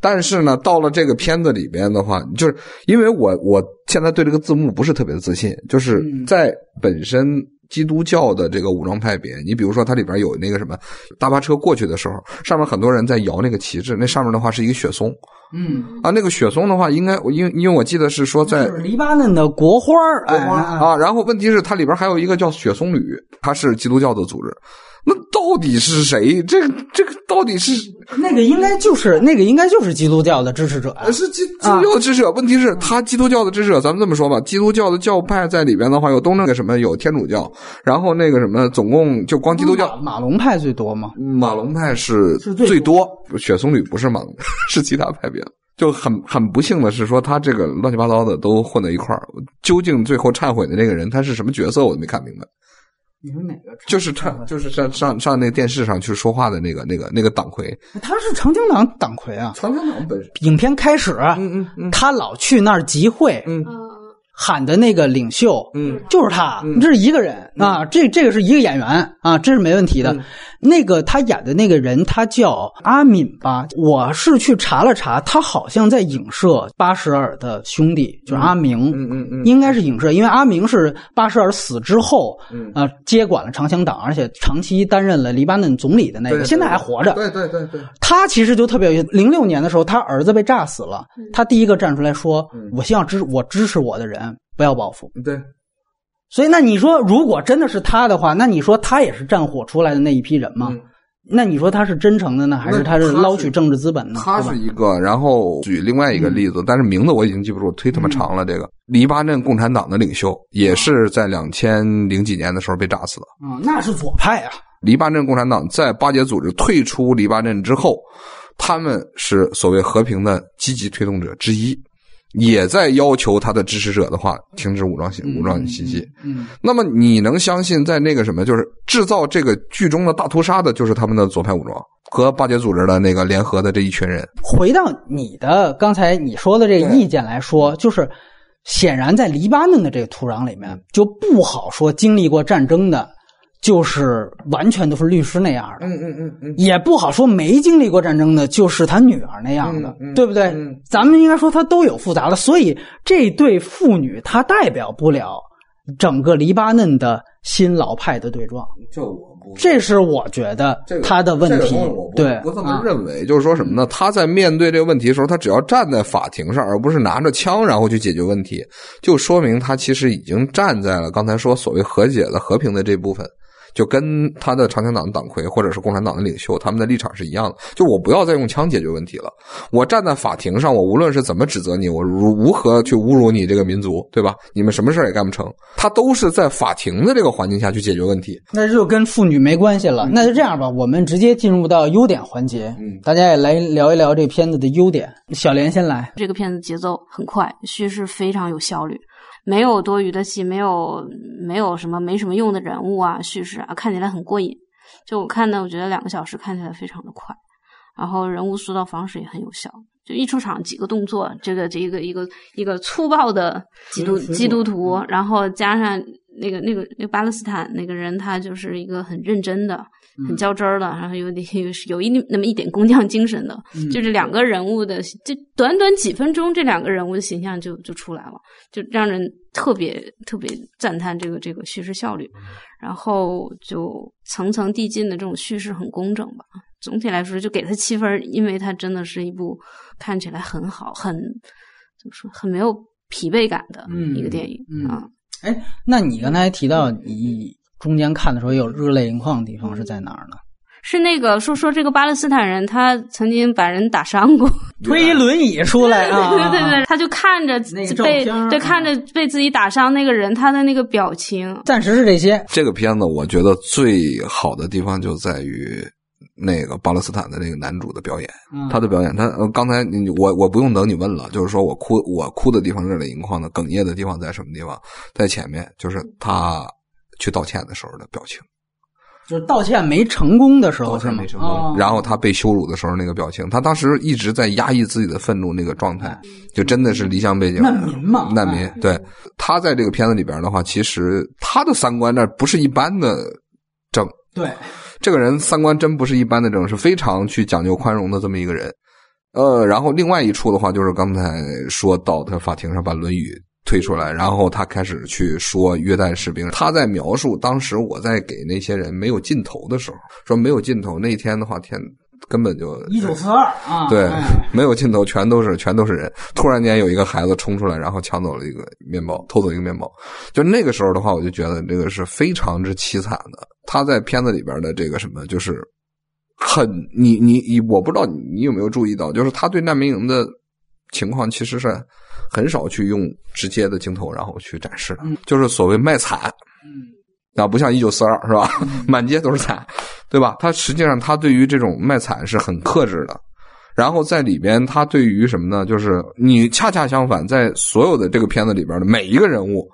但是呢，到了这个片子里边的话，就是因为我我现在对这个字幕不是特别的自信，就是嗯。在本身基督教的这个武装派别，你比如说它里边有那个什么大巴车过去的时候，上面很多人在摇那个旗帜，那上面的话是一个雪松。嗯，啊，那个雪松的话，应该我因为因为我记得是说在是黎巴嫩的国花儿啊，然后问题是它里边还有一个叫雪松旅，它是基督教的组织。那到底是谁？这个这个到底是 那个应该就是那个应该就是基督教的支持者啊，是基基督教的支持者？问题是，他基督教的支持者，咱们这么说吧，基督教的教派在里边的话，有东正个什么，有天主教，然后那个什么，总共就光基督教，马马龙派最多吗，马龙派是最多，雪松旅不是马龙，是其他派别。就很很不幸的是说，他这个乱七八糟的都混在一块儿。究竟最后忏悔的那个人他是什么角色，我都没看明白。你说哪个？就是他就是上上上那电视上去说话的那个那个那个党魁，他是长江党党魁啊。长江党本身，影片开始，嗯嗯嗯他老去那儿集会，嗯嗯，喊的那个领袖，嗯，就是他，嗯这是一个人啊，这这个是一个演员啊，这是没问题的。嗯那个他演的那个人，他叫阿敏吧？我是去查了查，他好像在影射巴什尔的兄弟，就是阿明，嗯嗯嗯应该是影射，因为阿明是巴什尔死之后，嗯呃，接管了长枪党，而且长期担任了黎巴嫩总理的那个，现在还活着。对对对对，他其实就特别有意思。零六年的时候，他儿子被炸死了，他第一个站出来说：“嗯我希望支我支持我的人不要报复。对，”所以，那你说，如果真的是他的话，那你说他也是战火出来的那一批人吗？嗯那你说他是真诚的呢，还是他是捞取政治资本呢？他是一个，然后举另外一个例子，但是名字我已经记不住，忒他妈长了。这个黎巴嫩共产党的领袖也是在两千零几年的时候被炸死的。嗯，那是左派啊。黎巴嫩共产党在巴结组织退出黎巴嫩之后，他们是所谓和平的积极推动者之一，也在要求他的支持者的话停止武装袭武装袭击。嗯，那么你能相信，在那个什么，就是制造这个剧中的大屠杀的，就是他们的左派武装和巴结组织的那个联合的这一群人。回到你的刚才你说的这个意见来说，就是显然在黎巴嫩的这个土壤里面，就不好说经历过战争的，就是完全都是律师那样的。嗯嗯嗯嗯，也不好说没经历过战争的，就是他女儿那样的，嗯嗯对不对？嗯咱们应该说他都有复杂的，所以这对父女他代表不了整个黎巴嫩的新老派的对撞，这我不这是我觉得他的问题。对，不这么啊认为，就是说什么呢？他在面对这个问题的时候，他只要站在法庭上，而不是拿着枪然后去解决问题，就说明他其实已经站在了刚才说所谓和解的和平的这部分。就跟他的长枪党党魁或者是共产党的领袖，他们的立场是一样的。就我不要再用枪解决问题了，我站在法庭上，我无论是怎么指责你，我如如何去侮辱你这个民族，对吧？你们什么事儿也干不成，他都是在法庭的这个环境下去解决问题。那就跟妇女没关系了。那就这样吧，我们直接进入到优点环节。嗯大家也来聊一聊这片子的优点。小莲先来。这个片子节奏很快，叙事非常有效率，没有多余的戏，没有没有什么没什么用的人物啊，叙事啊，看起来很过瘾。就我看的，我觉得两个小时看起来非常的快，然后人物塑造方式也很有效。就一出场几个动作，这个这一个一个一个粗暴的基督基督徒，然后加上那个那个那个巴勒斯坦那个人，他就是一个很认真的、很较真儿的，然后有点有有一那么一点工匠精神的，就这两个人物的，这短短几分钟，这两个人物的形象就就出来了，就让人特别特别赞叹这个这个叙事效率，然后就层层递进的这种叙事很工整吧。总体来说，就给他七分，因为它真的是一部看起来很好、很怎么说、很没有疲惫感的嗯一个电影、嗯啊。哎，那你刚才提到你中间看的时候有热泪盈眶的地方是在哪儿呢？是那个说说这个巴勒斯坦人，他曾经把人打伤过，推一轮椅出来啊！对对对，他就看着被对看着被自己打伤那个人，他的那个表情，暂时是这些。这个片子我觉得最好的地方就在于那个巴勒斯坦的那个男主的表演，嗯他的表演，他呃刚才你我我不用等你问了，就是说我哭我哭的地方热泪盈眶的哽咽的地方在什么地方？在前面，就是他去道歉的时候的表情，就是道歉没成功的时候道？歉没成功，哦然后他被羞辱的时候那个表情，他当时一直在压抑自己的愤怒那个状态，就真的是离乡背景难民嘛难民哎。对他在这个片子里边的话，其实他的三观那不是一般的正。对，这个人三观真不是一般的正，是非常去讲究宽容的这么一个人。呃，然后另外一处的话，就是刚才说到他法庭上把《论语》推出来，然后他开始去说约旦士兵，他在描述当时我在给那些人没有尽头的时候，说没有尽头那一天的话，天根本就一九四二啊，对哎，没有尽头，全都是全都是人。突然间有一个孩子冲出来，然后抢走了一个面包，偷走一个面包。就那个时候的话，我就觉得这个是非常之凄惨的。他在片子里边的这个什么，就是很你你你，我不知道你你有没有注意到，就是他对难民营的情况其实是很少去用直接的镜头然后去展示，就是所谓卖惨。啊，不像一九四二是吧？满街都是惨，对吧？他实际上他对于这种卖惨是很克制的。然后在里边，他对于什么呢？就是你恰恰相反，在所有的这个片子里边的每一个人物，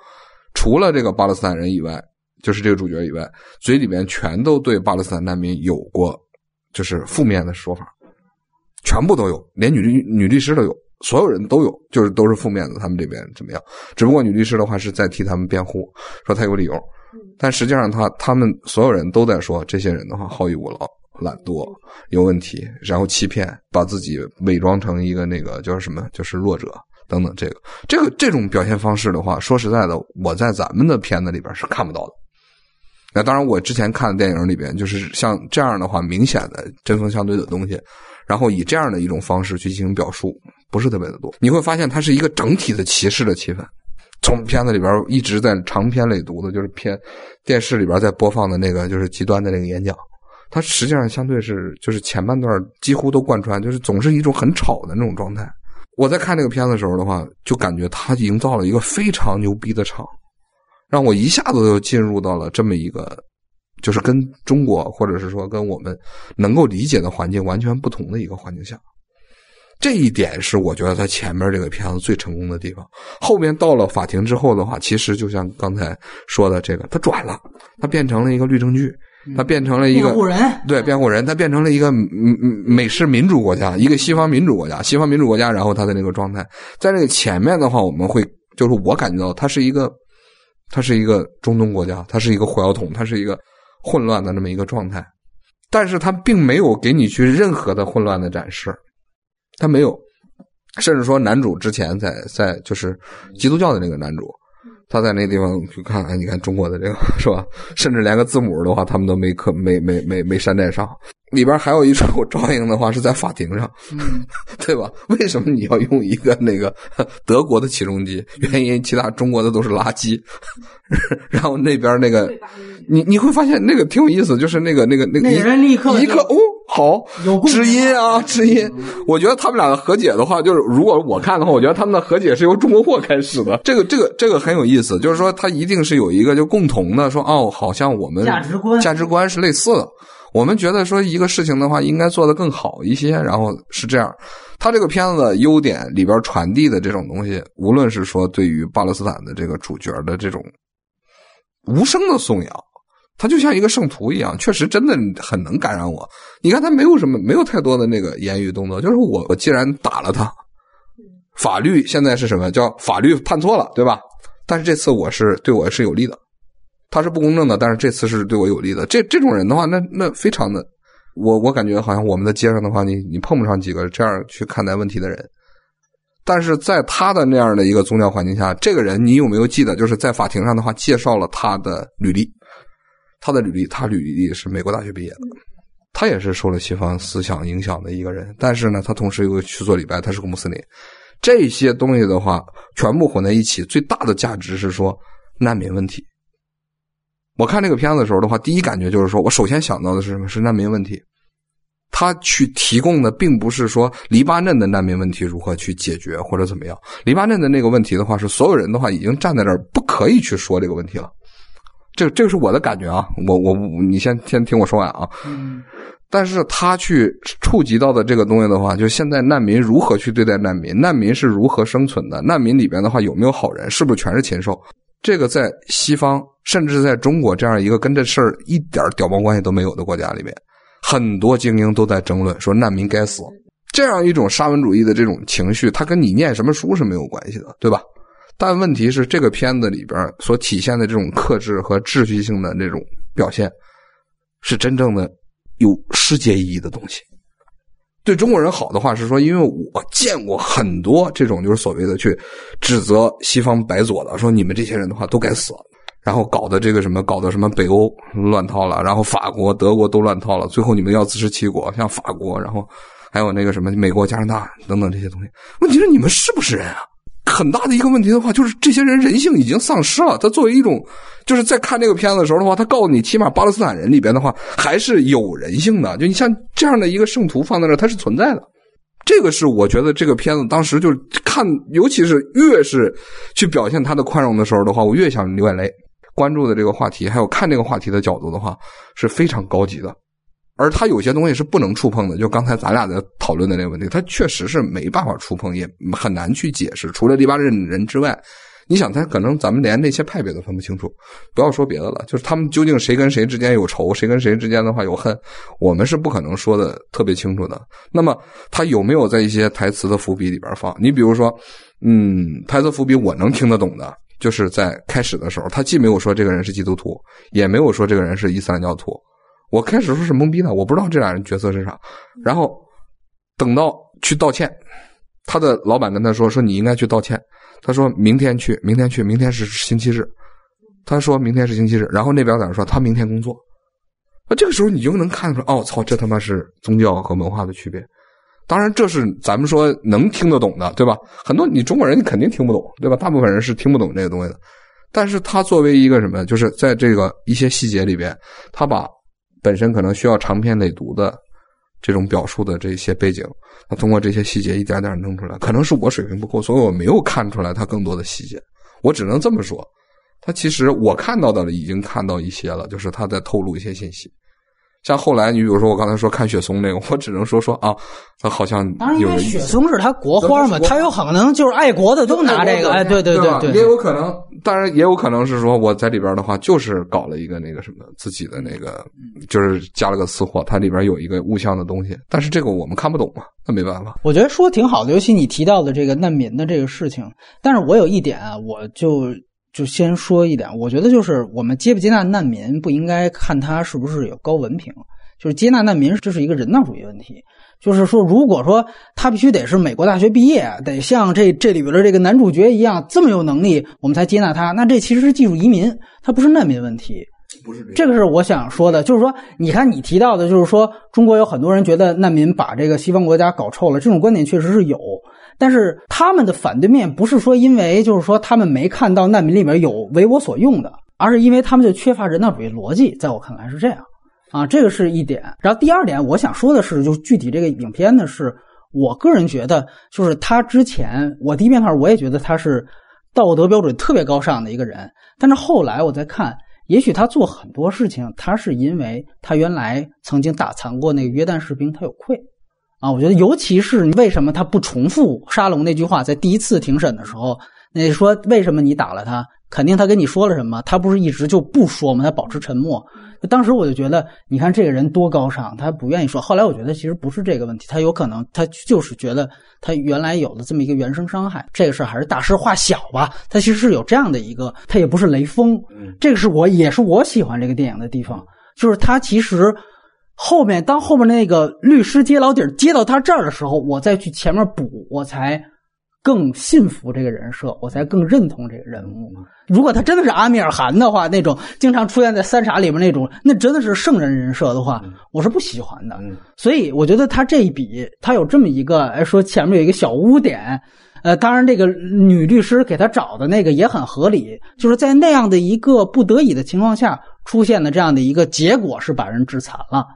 除了这个巴勒斯坦人以外，就是这个主角以外，嘴里边全都对巴勒斯坦难民有过就是负面的说法，全部都有，连女律女律师都有。所有人都有，就是都是负面的。他们这边怎么样？只不过女律师的话是在替他们辩护，说他有理由，但实际上他他们所有人都在说这些人的话好逸恶劳、懒惰、有问题，然后欺骗，把自己伪装成一个那个叫什么，就是弱者等等。这个这个这种表现方式的话，说实在的，我在咱们的片子里边是看不到的。那当然，我之前看的电影里边，就是像这样的话，明显的针锋相对的东西，然后以这样的一种方式去进行表述，不是特别的多。你会发现，它是一个整体的歧视的气氛。从片子里边一直在长篇累读的，就是片电视里边在播放的那个，就是极端的那个演讲，它实际上相对是就是前半段几乎都贯穿，就是总是一种很吵的那种状态。我在看这个片子的时候的话，就感觉他营造了一个非常牛逼的场。让我一下子就进入到了这么一个，就是跟中国或者是说跟我们能够理解的环境完全不同的一个环境下，这一点是我觉得他前面这个片子最成功的地方。后面到了法庭之后的话，其实就像刚才说的这个，他转了，他变成了一个律政剧，他变成了一个辩护人，对辩护人，他变成了一个美式民主国家，一个西方民主国家，西方民主国家，然后他的那个状态，在那个前面的话，我们会就是我感觉到他是一个。他是一个中东国家，他是一个火药桶，他是一个混乱的那么一个状态，但是他并没有给你去任何的混乱的展示，它没有，甚至说男主之前在在就是基督教的那个男主，他在那地方去看，哎，你看中国的这个 是吧？甚至连个字母的话，他们都没刻没没没没山寨上。里边还有一处 照应的话是在法庭上，对吧？为什么你要用一个那个德国的起重机？原因其他中国的都是垃圾。然后那边那个，你你会发现那个挺有意思，就是那个那个那个那人立刻一刻哦，好知音啊知音。我觉得他们俩的和解的话，就是如果我看的话，我觉得他们的和解是由中国货开始的。这个这个这个很有意思，就是说他一定是有一个就共同的说哦，好像我们价值观价值观是类似的。我们觉得说一个事情的话，应该做得更好一些，然后是这样。他这个片子的优点里边传递的这种东西，无论是说对于巴勒斯坦的这个主角的这种无声的颂扬，他就像一个圣徒一样，确实真的很能感染我。你看他没有什么，没有太多的那个言语动作，就是我我既然打了他，法律现在是什么叫法律判错了，对吧？但是这次我是对我是有利的。他是不公正的，但是这次是对我有利的。这这种人的话，那那非常的，我我感觉好像我们在街上的话，你你碰不上几个这样去看待问题的人。但是在他的那样的一个宗教环境下，这个人你有没有记得？就是在法庭上的话，介绍了他的履历，他的履历，他履历是美国大学毕业的，他也是受了西方思想影响的一个人。但是呢，他同时又去做礼拜，他是个穆斯林。这些东西的话，全部混在一起，最大的价值是说难民问题。我看这个片子的时候的话，第一感觉就是说，我首先想到的是什么？是难民问题。他去提供的并不是说黎巴嫩的难民问题如何去解决或者怎么样。黎巴嫩的那个问题的话，是所有人的话已经站在这儿，不可以去说这个问题了。这这个是我的感觉啊。我我你先先听我说完啊。嗯。但是他去触及到的这个东西的话，就现在难民如何去对待难民？难民是如何生存的？难民里边的话有没有好人？是不是全是禽兽？这个在西方，甚至在中国这样一个跟这事儿一点屌毛关系都没有的国家里面，很多精英都在争论说难民该死。这样一种沙文主义的这种情绪，它跟你念什么书是没有关系的，对吧？但问题是，这个片子里边所体现的这种克制和秩序性的这种表现，是真正的有世界意义的东西。对中国人好的话是说，因为我见过很多这种就是所谓的去指责西方白左的，说你们这些人的话都该死，然后搞的这个什么，搞的什么北欧乱套了，然后法国、德国都乱套了，最后你们要自食其果，像法国，然后还有那个什么美国、加拿大等等这些东西。问题是你们是不是人啊？很大的一个问题的话，就是这些人人性已经丧失了。他作为一种，就是在看这个片子的时候的话，他告诉你，起码巴勒斯坦人里边的话还是有人性的。就你像这样的一个圣徒放在那，他是存在的。这个是我觉得这个片子当时就是看，尤其是越是去表现他的宽容的时候的话，我越想流眼泪。关注的这个话题，还有看这个话题的角度的话，是非常高级的。而他有些东西是不能触碰的，就刚才咱俩在讨论的那个问题，他确实是没办法触碰，也很难去解释。除了黎巴嫩人之外，你想，他可能咱们连那些派别都分不清楚，不要说别的了，就是他们究竟谁跟谁之间有仇，谁跟谁之间的话有恨，我们是不可能说的特别清楚的。那么他有没有在一些台词的伏笔里边放？你比如说，嗯，台词伏笔我能听得懂的，就是在开始的时候，他既没有说这个人是基督徒，也没有说这个人是伊斯兰教徒。我开始说是懵逼的，我不知道这俩人角色是啥。然后等到去道歉，他的老板跟他说：“说你应该去道歉。”他说明天去，明天去，明天是星期日。他说明天是星期日，然后那边在那说他明天工作。那这个时候你就能看出来，哦，操，这他妈是宗教和文化的区别。当然，这是咱们说能听得懂的，对吧？很多你中国人你肯定听不懂，对吧？大部分人是听不懂这个东西的。但是他作为一个什么，就是在这个一些细节里边，他把本身可能需要长篇累读的这种表述的这些背景。他通过这些细节一点点弄出来，可能是我水平不够，所以我没有看出来他更多的细节。我只能这么说，他其实我看到的，已经看到一些了，就是他在透露一些信息。像后来，你比如说我刚才说看雪松那个，我只能说说啊，他好像当然因为雪松是他国花嘛，他有可能就是爱国的都拿这个，哎，对对对对，也有可能，当然也有可能是说我在里边的话，就是搞了一个那个什么自己的那个，就是加了个私货，它里边有一个物象的东西，但是这个我们看不懂嘛，那没办法。我觉得说挺好的，尤其你提到的这个难民的这个事情，但是我有一点啊，我就。就先说一点，我觉得就是我们接不接纳难民，不应该看他是不是有高文凭，就是接纳难民这是一个人道主义问题。就是说，如果说他必须得是美国大学毕业，得像这这里边的这个男主角一样这么有能力，我们才接纳他，那这其实是技术移民，他不是难民问题。不是这个是我想说的，就是说，你看你提到的，就是说中国有很多人觉得难民把这个西方国家搞臭了，这种观点确实是有。但是他们的反对面不是说因为就是说他们没看到难民里面有为我所用的，而是因为他们就缺乏人道主义逻辑。在我看来是这样，啊，这个是一点。然后第二点，我想说的是，就具体这个影片呢，是我个人觉得，就是他之前我第一遍看我也觉得他是道德标准特别高尚的一个人，但是后来我在看，也许他做很多事情，他是因为他原来曾经打残过那个约旦士兵，他有愧。啊，我觉得尤其是为什么他不重复沙龙那句话，在第一次庭审的时候，那说为什么你打了他？肯定他跟你说了什么，他不是一直就不说吗？他保持沉默。当时我就觉得，你看这个人多高尚，他不愿意说。后来我觉得其实不是这个问题，他有可能他就是觉得他原来有了这么一个原生伤害，这个事还是大事化小吧。他其实是有这样的一个，他也不是雷锋。这个是我也是我喜欢这个电影的地方，就是他其实。后面当后面那个律师接老底接到他这儿的时候，我再去前面补，我才更信服这个人设，我才更认同这个人物。如果他真的是阿米尔汗的话，那种经常出现在三傻里面那种，那真的是圣人人设的话，我是不喜欢的。所以我觉得他这一笔，他有这么一个，哎，说前面有一个小污点，呃，当然这个女律师给他找的那个也很合理，就是在那样的一个不得已的情况下出现的这样的一个结果，是把人致残了。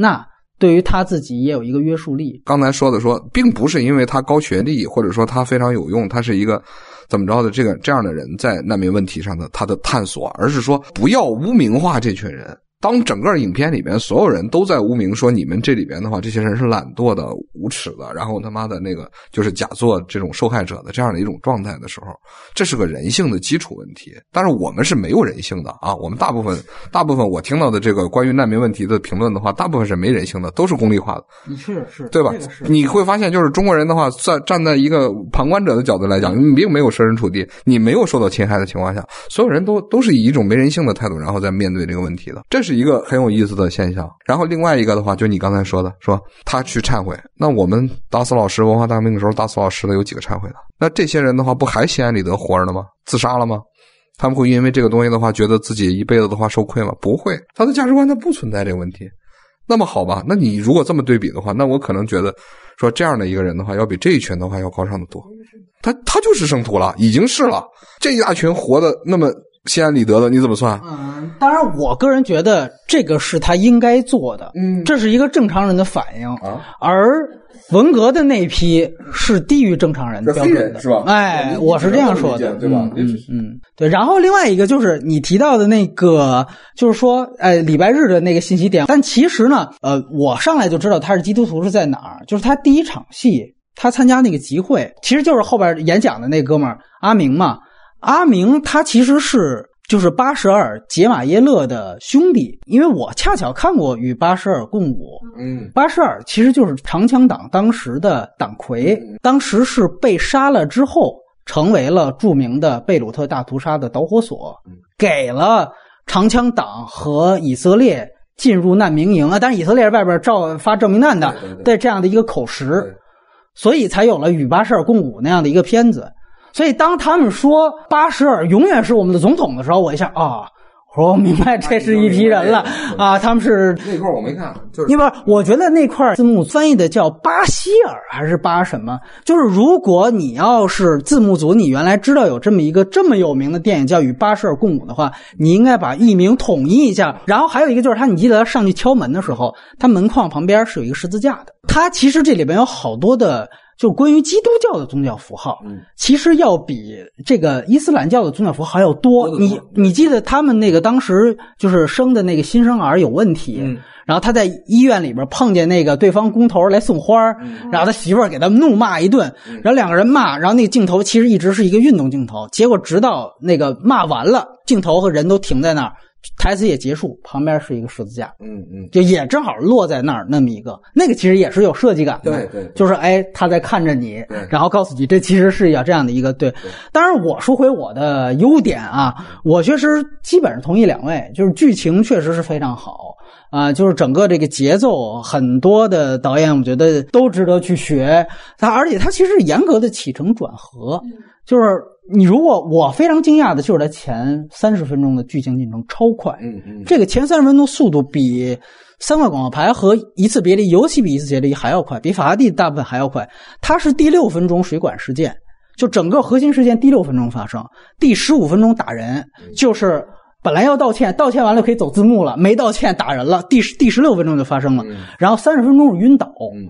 那对于他自己也有一个约束力。刚才说的说，并不是因为他高学历，或者说他非常有用，他是一个怎么着的这个这样的人，在难民问题上的他的探索，而是说不要污名化这群人。当整个影片里边所有人都在污名说你们这里边的话，这些人是懒惰的、无耻的，然后他妈的那个就是假作这种受害者的这样的一种状态的时候，这是个人性的基础问题。但是我们是没有人性的啊！我们大部分大部分我听到的这个关于难民问题的评论的话，大部分是没人性的，都是功利化的。是是，对吧？你会发现，就是中国人的话，在站在一个旁观者的角度来讲，你并没有设身处地，你没有受到侵害的情况下，所有人都都是以一种没人性的态度，然后再面对这个问题的。这是是一个很有意思的现象。然后另外一个的话，就你刚才说的，说他去忏悔。那我们达斯老师文化大革命的时候，达斯老师的有几个忏悔的？那这些人的话，不还心安理得活着呢吗？自杀了吗？他们会因为这个东西的话，觉得自己一辈子的话受亏吗？不会，他的价值观他不存在这个问题。那么好吧，那你如果这么对比的话，那我可能觉得说这样的一个人的话，要比这一群的话要高尚的多。他他就是圣徒了，已经是了。这一大群活的那么。心安理得的，你怎么算？嗯，当然，我个人觉得这个是他应该做的，嗯，这是一个正常人的反应啊。而文革的那批是低于正常人的标准的，是吧？哎，我是这样说的，对吧？嗯嗯，对。然后另外一个就是你提到的那个，就是说，哎，礼拜日的那个信息点。但其实呢，呃，我上来就知道他是基督徒是在哪儿，就是他第一场戏，他参加那个集会，其实就是后边演讲的那哥们儿阿明嘛。阿明他其实是就是巴什尔杰马耶勒的兄弟，因为我恰巧看过《与巴什尔共舞》。嗯巴什尔其实就是长枪党当时的党魁，当时是被杀了之后，成为了著名的贝鲁特大屠杀的导火索，给了长枪党和以色列进入难民营啊，但是以色列是外边照发照明弹的对这样的一个口实。所以才有了与巴什尔共舞那样的一个片子。所以当他们说巴什尔永远是我们的总统的时候，我一下啊，我说我明白这是一批人了啊，他们是。那块儿我没看，就是因为我觉得那块字幕翻译的叫巴希尔还是巴什么？就是如果你要是字幕组，你原来知道有这么一个这么有名的电影叫《与巴什尔共舞》的话，你应该把译名统一一下。然后还有一个就是他，你记得他上去敲门的时候，他门框旁边是有一个十字架的。他其实这里边有好多的。就关于基督教的宗教符号，嗯。其实要比这个伊斯兰教的宗教符号要多。你你记得他们那个当时就是生的那个新生儿有问题，嗯。然后他在医院里边碰见那个对方工头来送花然后他媳妇儿给他怒骂一顿，然后两个人骂，然后那个镜头其实一直是一个运动镜头，结果直到那个骂完了，镜头和人都停在那儿，台词也结束，旁边是一个十字架。嗯嗯，就也正好落在那儿那么一个，那个其实也是有设计感的，对对对就是哎他在看着你对，然后告诉你这其实是要这样的一个对。当然我说回我的优点啊，我确实基本上同意两位，就是剧情确实是非常好啊、就是整个这个节奏，很多的导演我觉得都值得去学。他而且他其实严格的起承转合，就是你如果我非常惊讶的就是它前三十分钟的剧情进程超快，嗯嗯，这个前三十分钟速度比三块广告牌和一次别离，尤其比一次别离还要快，比法拉第大部分还要快。它是第六分钟水管事件，就整个核心事件第六分钟发生，第十五分钟打人，就是本来要道歉，道歉完了可以走字幕了，没道歉打人了，第十第十六分钟就发生了，然后三十分钟是晕倒。嗯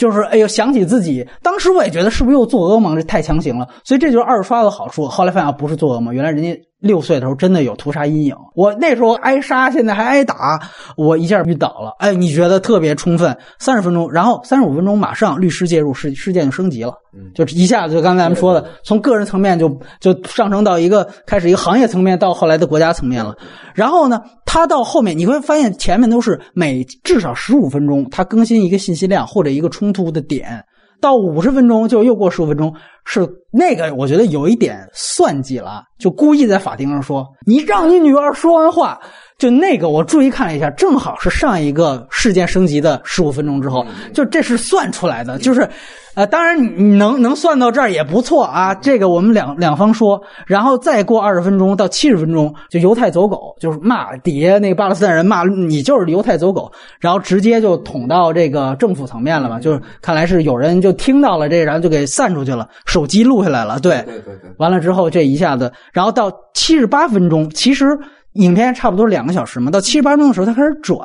就是哎呦，想起自己当时我也觉得是不是又做噩梦，这太强行了。所以这就是二刷的好处。后来发现啊，不是做噩梦，原来人家六岁的时候真的有屠杀阴影。我那时候挨杀，现在还挨打，我一下晕倒了。哎，你觉得特别充分，三十分钟，然后三十五分钟马上律师介入，事事件就升级了，就一下子就刚才咱们说的，从个人层面就就上升到一个开始一个行业层面，到后来的国家层面了。然后呢，他到后面你会发现前面都是每至少十五分钟，他更新一个信息量或者一个冲突的点。到五十分钟就又过十五分钟，是那个我觉得有一点算计了，就故意在法庭上说你让你女儿说完话，就那个我注意看了一下，正好是上一个事件升级的十五分钟之后，就这是算出来的，就是。呃，当然你能能算到这儿也不错啊，这个我们两两方说，然后再过二十分钟到七十分钟，就犹太走狗，就是骂底下那个巴勒斯坦人骂你就是犹太走狗，然后直接就捅到这个政府层面了嘛，就是看来是有人就听到了这，然后就给散出去了，手机录下来了，对，对对对，完了之后这一下子，然后到七十八分钟，其实影片差不多两个小时嘛，到七十八分钟的时候，它开始转，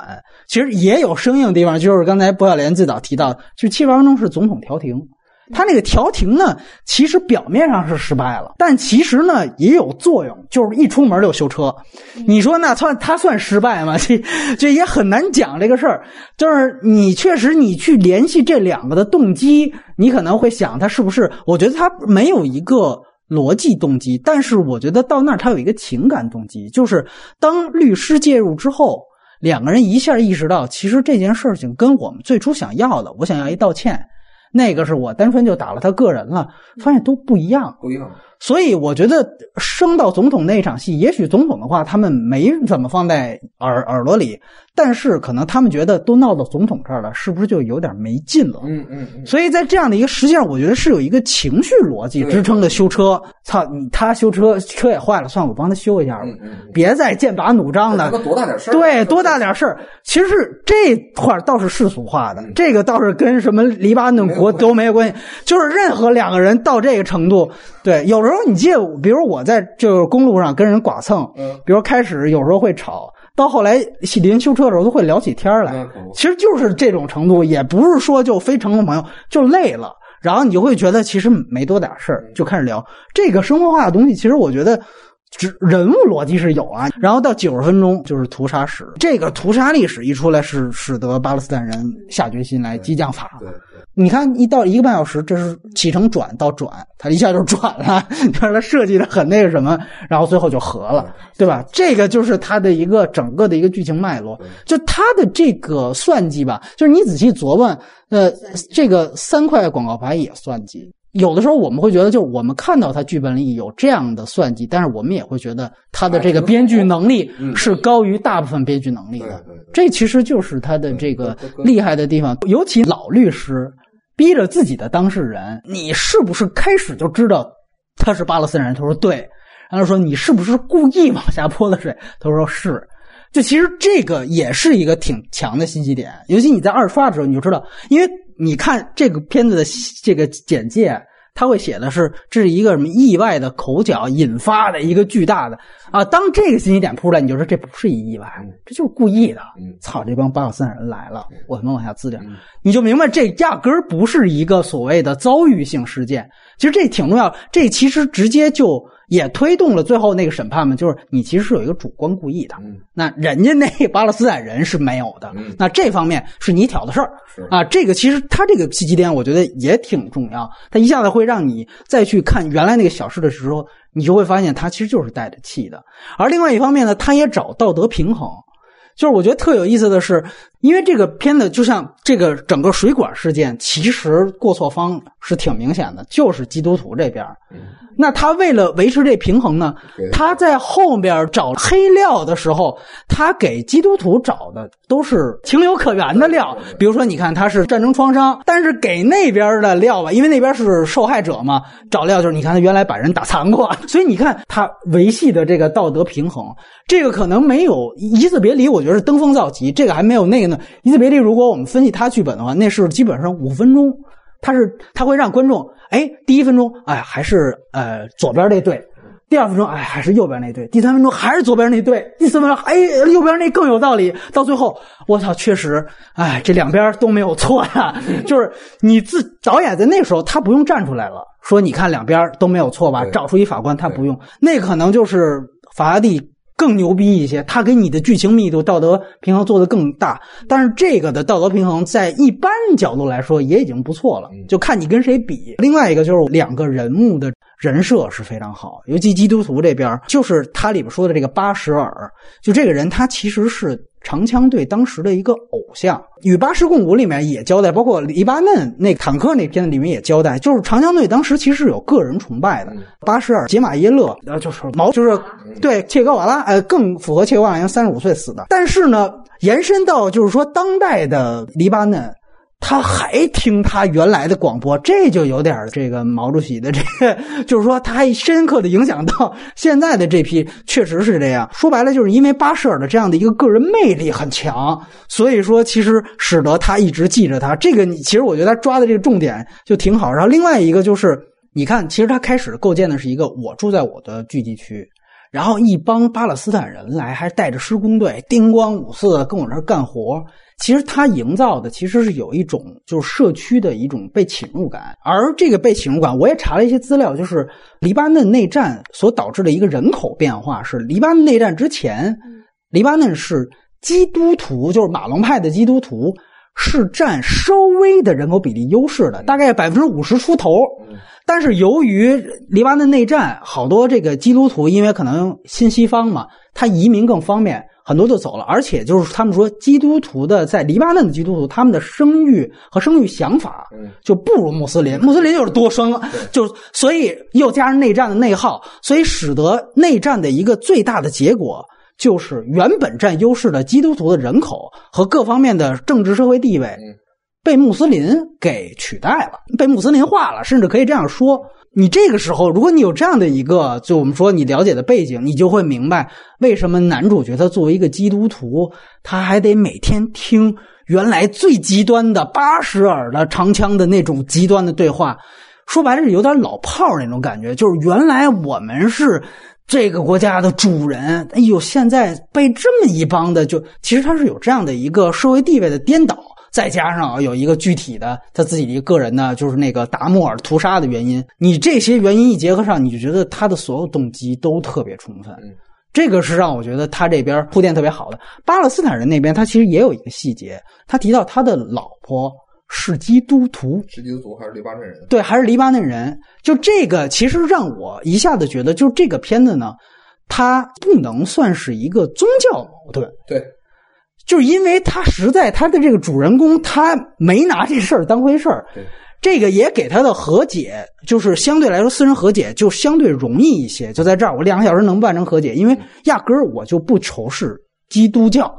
其实也有生硬的地方，就是刚才薄晓莲最早提到，就七十八分钟是总统调停。他那个调停呢，其实表面上是失败了，但其实呢也有作用，就是一出门就修车。你说那算他算失败吗？这这也很难讲这个事儿。就是你确实你去联系这两个的动机，你可能会想他是不是？我觉得他没有一个逻辑动机，但是我觉得到那儿他有一个情感动机，就是当律师介入之后，两个人一下意识到，其实这件事情跟我们最初想要的，我想要一道歉。那个是我单纯就打了他个人了，发现都不一样。不一样。所以我觉得升到总统那一场戏，也许总统的话他们没怎么放在耳耳朵里，但是可能他们觉得都闹到总统这儿了，是不是就有点没劲了？嗯嗯嗯，所以在这样的一个实际上，我觉得是有一个情绪逻辑支撑的修车。操你，他修车车也坏了，算了，我帮他修一下吧，别再剑拔弩张的那。多大点事儿？对，多大点事儿？其实这块倒是世俗化的，这个倒是跟什么黎巴嫩国都没有关系。就是任何两个人到这个程度，对，有时候你记得，比如我在就是公路上跟人剐蹭，嗯比如开始有时候会吵，到后来临修车的时候都会聊起天来其实就是这种程度，也不是说就非成功朋友，就累了。然后你就会觉得其实没多点事儿，就开始聊这个生活化的东西。其实我觉得只人物逻辑是有啊，然后到九十分钟就是屠杀史，这个屠杀历史一出来，是使得巴勒斯坦人下决心来激将法。对你看，一到一个半小时，这是起承转到转，他一下就转了，你看他设计的很那个什么，然后最后就合了，对吧？这个就是他的一个整个的一个剧情脉络，就他的这个算计吧，就是你仔细琢磨，呃，这个三块广告牌也算计。有的时候我们会觉得，就是我们看到他剧本里有这样的算计，但是我们也会觉得他的这个编剧能力是高于大部分编剧能力的。这其实就是他的这个厉害的地方。尤其老律师逼着自己的当事人，你是不是开始就知道他是巴勒斯坦人？他说对。然后说你是不是故意往下泼的水？他说是。就其实这个也是一个挺强的信息点，尤其你在二刷的时候，你就知道，因为。你看这个片子的这个简介，他会写的是这是一个什么意外的口角引发的一个巨大的啊！当这个信息点扑出来，你就说这不是一意外，这就是故意的。操，这帮巴勒斯坦人来了，我他妈往下滋点，你就明白这压根儿不是一个所谓的遭遇性事件。其实这挺重要，这其实直接就。也推动了最后那个审判嘛，就是你其实是有一个主观故意的，那人家那巴勒斯坦人是没有的，那这方面是你挑的事儿啊。这个其实他这个契机点，我觉得也挺重要，他一下子会让你再去看原来那个小事的时候，你就会发现他其实就是带着气的。而另外一方面呢，他也找道德平衡。就是我觉得特有意思的是，因为这个片子就像这个整个水管事件，其实过错方是挺明显的，就是基督徒这边。那他为了维持这平衡呢，他在后边找黑料的时候，他给基督徒找的都是情有可原的料。比如说，你看他是战争创伤，但是给那边的料吧，因为那边是受害者嘛，找料就是你看他原来把人打残过，所以你看他维系的这个道德平衡，这个可能没有一次别离，我觉得是登峰造极。这个还没有那个呢，一次别利，如果我们分析他剧本的话，那是基本上五分钟。他是他会让观众，哎，第一分钟，哎，还是呃左边那队；第二分钟，哎，还是右边那队；第三分钟还是左边那队；第四分钟，哎，右边那更有道理。到最后，我操，确实，哎，这两边都没有错呀。就是你自导演在那时候，他不用站出来了，说你看两边都没有错吧？找出一法官，他不用，那可能就是法拉第。更牛逼一些，他给你的剧情密度、道德平衡做得更大，但是这个的道德平衡在一般角度来说也已经不错了，就看你跟谁比。另外一个就是两个人物的人设是非常好，尤其基督徒这边，就是他里边说的这个巴什尔，就这个人他其实是。长枪队当时的一个偶像，与巴什共舞里面也交代，包括黎巴嫩那坦克那片子里面也交代，就是长枪队当时其实是有个人崇拜的。巴什尔、杰马耶勒，呃，就是毛，就是对切格瓦拉，呃，更符合切格瓦拉，三十五岁死的。但是呢，延伸到就是说当代的黎巴嫩。他还听他原来的广播，这就有点这个毛主席的这个，就是说他还深刻的影响到现在的这批，确实是这样。说白了，就是因为巴舍尔的这样的一个个人魅力很强，所以说其实使得他一直记着他。这个其实我觉得他抓的这个重点就挺好。然后另外一个就是，你看，其实他开始构建的是一个我住在我的聚集区，然后一帮巴勒斯坦人来，还带着施工队，叮咣五四的跟我这干活。其实他营造的其实是有一种就是社区的一种被侵入感，而这个被侵入感，我也查了一些资料，就是黎巴嫩内战所导致的一个人口变化是，黎巴嫩内战之前，黎巴嫩是基督徒，就是马龙派的基督徒是占稍微的人口比例优势的，大概百分之五十出头，但是由于黎巴嫩内战，好多这个基督徒因为可能新西方嘛，他移民更方便。很多就走了，而且就是他们说，基督徒的在黎巴嫩的基督徒，他们的生育和生育想法就不如穆斯林，穆斯林就是多生，就所以又加上内战的内耗，所以使得内战的一个最大的结果就是原本占优势的基督徒的人口和各方面的政治社会地位被穆斯林给取代了，被穆斯林化了，甚至可以这样说。你这个时候，如果你有这样的一个，就我们说你了解的背景，你就会明白为什么男主角他作为一个基督徒，他还得每天听原来最极端的巴什尔的长枪的那种极端的对话。说白了是有点老炮那种感觉，就是原来我们是这个国家的主人，哎呦，现在被这么一帮的，就其实他是有这样的一个社会地位的颠倒。再加上有一个具体的他自己的一个个人呢，就是那个达莫尔屠杀的原因，你这些原因一结合上，你就觉得他的所有动机都特别充分。这个是让我觉得他这边铺垫特别好的。巴勒斯坦人那边，他其实也有一个细节，他提到他的老婆是基督徒，是基督徒还是黎巴嫩人？对，还是黎巴嫩人。就这个，其实让我一下子觉得，就这个片子呢，它不能算是一个宗教矛盾。对，就是因为他实在他的这个主人公，他没拿这事儿当回事儿。对。这个也给他的和解，就是相对来说私人和解就相对容易一些。就在这儿，我两个小时能办成和解，因为压根儿我就不仇视基督教，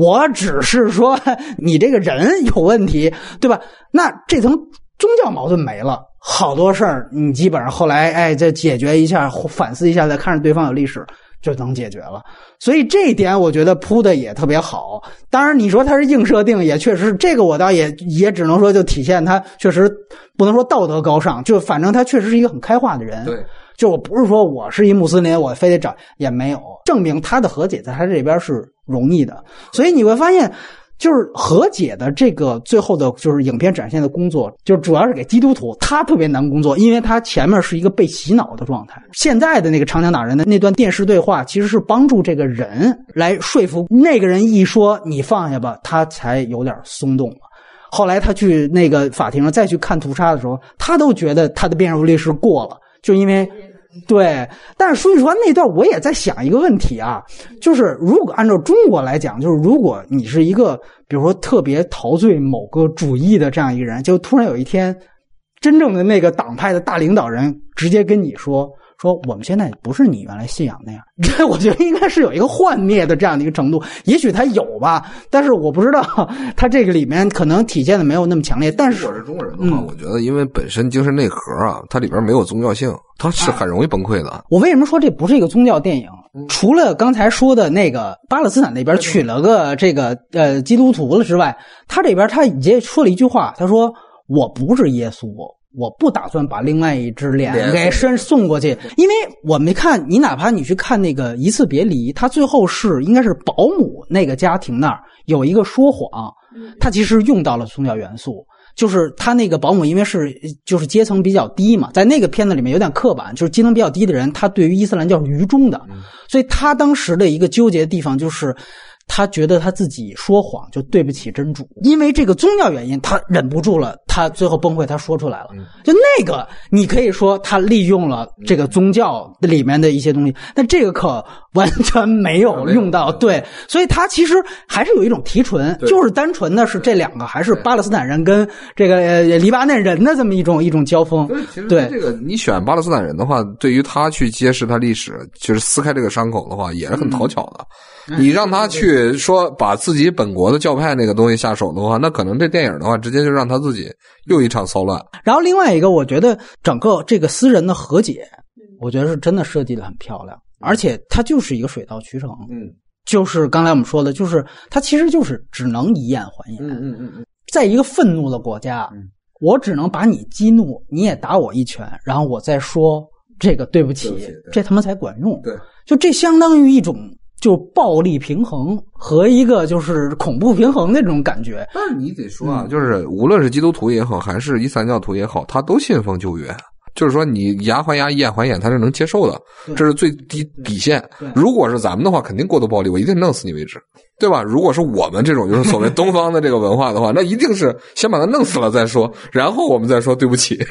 我只是说 你这个人有问题，对吧？那这层宗教矛盾没了，好多事儿你基本上后来哎再解决一下，反思一下，再看着对方有历史。就能解决了，所以这一点我觉得铺的也特别好。当然，你说它是硬设定，也确实这个我倒也也只能说就体现他确实不能说道德高尚，就反正他确实是一个很开化的人。对，就我不是说我是一穆斯林，我非得找也没有证明他的和解在他这边是容易的。所以你会发现。就是和解的这个最后的，就是影片展现的工作，就主要是给基督徒，他特别难工作，因为他前面是一个被洗脑的状态。现在的那个长江打人的那段电视对话，其实是帮助这个人来说服那个人，一说你放下吧，他才有点松动了。后来他去那个法庭上再去看屠杀的时候，他都觉得他的辩护律师过了，就因为。对，但是说句实话，那段我也在想一个问题啊，就是如果按照中国来讲，就是如果你是一个，比如说特别陶醉某个主义的这样一个人，就突然有一天，真正的那个党派的大领导人直接跟你说。说我们现在不是你原来信仰那样，这我觉得应该是有一个幻灭的这样的一个程度，也许他有吧，但是我不知道他这个里面可能体现的没有那么强烈。但是我是中国人的话，我觉得因为本身精神内核啊，它里边没有宗教性，它是很容易崩溃的。我为什么说这不是一个宗教电影？除了刚才说的那个巴勒斯坦那边娶了个这个呃基督徒了之外，他这边他也说了一句话，他说我不是耶稣。我不打算把另外一只脸给伸送过去，因为我没看你，哪怕你去看那个《一次别离》，他最后是应该是保姆那个家庭那儿有一个说谎，他其实用到了宗教元素，就是他那个保姆因为是就是阶层比较低嘛，在那个片子里面有点刻板，就是阶层比较低的人，他对于伊斯兰教是愚忠的，所以他当时的一个纠结的地方就是。他觉得他自己说谎就对不起真主，因为这个宗教原因，他忍不住了，他最后崩溃，他说出来了。就那个，你可以说他利用了这个宗教里面的一些东西，但这个可完全没有用到。对，所以他其实还是有一种提纯，就是单纯的是这两个还是巴勒斯坦人跟这个黎巴嫩人的这么一种一种交锋。对，这个你选巴勒斯坦人的话，对于他去揭示他历史，就是撕开这个伤口的话，也是很讨巧的。你让他去说把自己本国的教派那个东西下手的话，那可能这电影的话直接就让他自己又一场骚乱。然后另外一个，我觉得整个这个私人的和解，我觉得是真的设计的很漂亮，而且它就是一个水到渠成。嗯，就是刚才我们说的，就是它其实就是只能以眼还眼。嗯嗯嗯嗯，在一个愤怒的国家，我只能把你激怒，你也打我一拳，然后我再说这个对不起，这他妈才管用。对，就这相当于一种。就暴力平衡和一个就是恐怖平衡的这种感觉，但是你得说啊，就是无论是基督徒也好，还是伊斯兰教徒也好，他都信奉旧约，就是说你牙还牙，眼还眼，他是能接受的，这是最低底线。如果是咱们的话，肯定过度暴力，我一定弄死你为止，对吧？如果是我们这种就是所谓东方的这个文化的话，那一定是先把他弄死了再说，然后我们再说对不起。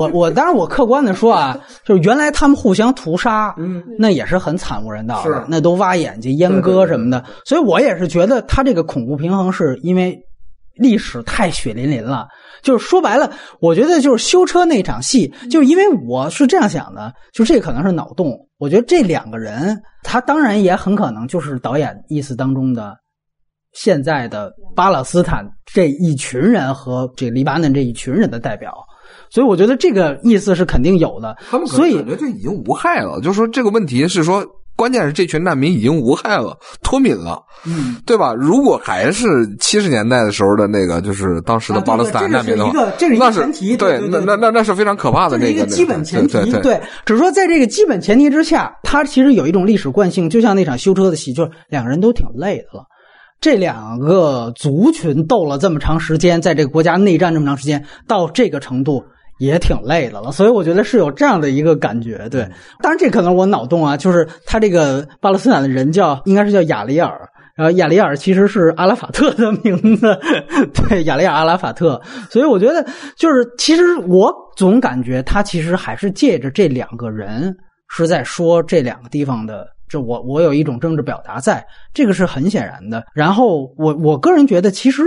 我我当然我客观的说啊，就是原来他们互相屠杀，嗯，那也是很惨无人道的，那都挖眼睛、阉割什么的。所以我也是觉得他这个恐怖平衡是因为历史太血淋淋了。就是说白了，我觉得就是修车那场戏，就是因为我是这样想的，就这可能是脑洞。我觉得这两个人，他当然也很可能就是导演意思当中的现在的巴勒斯坦这一群人和这黎巴嫩这一群人的代表。所以我觉得这个意思是肯定有的。他们感觉这已经无害了，就是说这个问题是说，关键是这群难民已经无害了，脱敏了，嗯，对吧？如果还是七十年代的时候的那个，就是当时的巴勒斯坦难民的话，这是一个前提，对，那那那那是非常可怕的那个基本前提，对对。只是说在这个基本前提之下，他其实有一种历史惯性，就像那场修车的戏，就是两个人都挺累的了。这两个族群斗了这么长时间，在这个国家内战这么长时间，到这个程度也挺累的了。所以我觉得是有这样的一个感觉。对，当然这可能我脑洞啊，就是他这个巴勒斯坦的人叫应该是叫雅里尔。然后亚里尔其实是阿拉法特的名字，对，雅里尔阿拉法特。所以我觉得，就是其实我总感觉他其实还是借着这两个人是在说这两个地方的，这我我有一种政治表达，在这个是很显然的。然后我我个人觉得，其实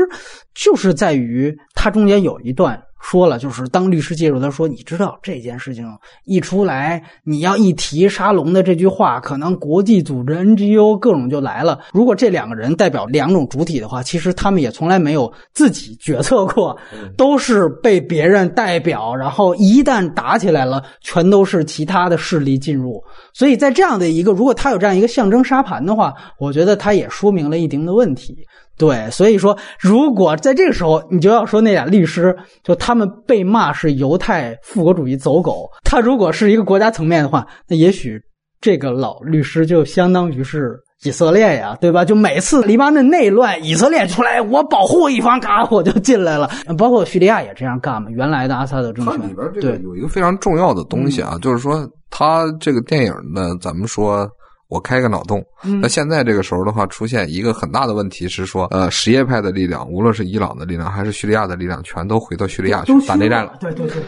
就是在于他中间有一段。说了，就是当律师介入，他说：“你知道这件事情一出来，你要一提沙龙的这句话，可能国际组织、NGO 各种就来了。如果这两个人代表两种主体的话，其实他们也从来没有自己决策过，都是被别人代表。然后一旦打起来了，全都是其他的势力进入。所以在这样的一个，如果他有这样一个象征沙盘的话，我觉得他也说明了一定的问题。”对，所以说，如果在这个时候，你就要说那俩律师，就他们被骂是犹太复国主义走狗。他如果是一个国家层面的话，那也许这个老律师就相当于是以色列呀，对吧？就每次黎巴嫩内乱，以色列出来，我保护一方，嘎，我就进来了。包括叙利亚也这样干嘛？原来的阿萨德政权里边这个有一个非常重要的东西啊，就是说他这个电影呢，咱们说。我开个脑洞，那现在这个时候的话，出现一个很大的问题是说，呃，什叶派的力量，无论是伊朗的力量还是叙利亚的力量，全都回到叙利亚去打内战了。对对对，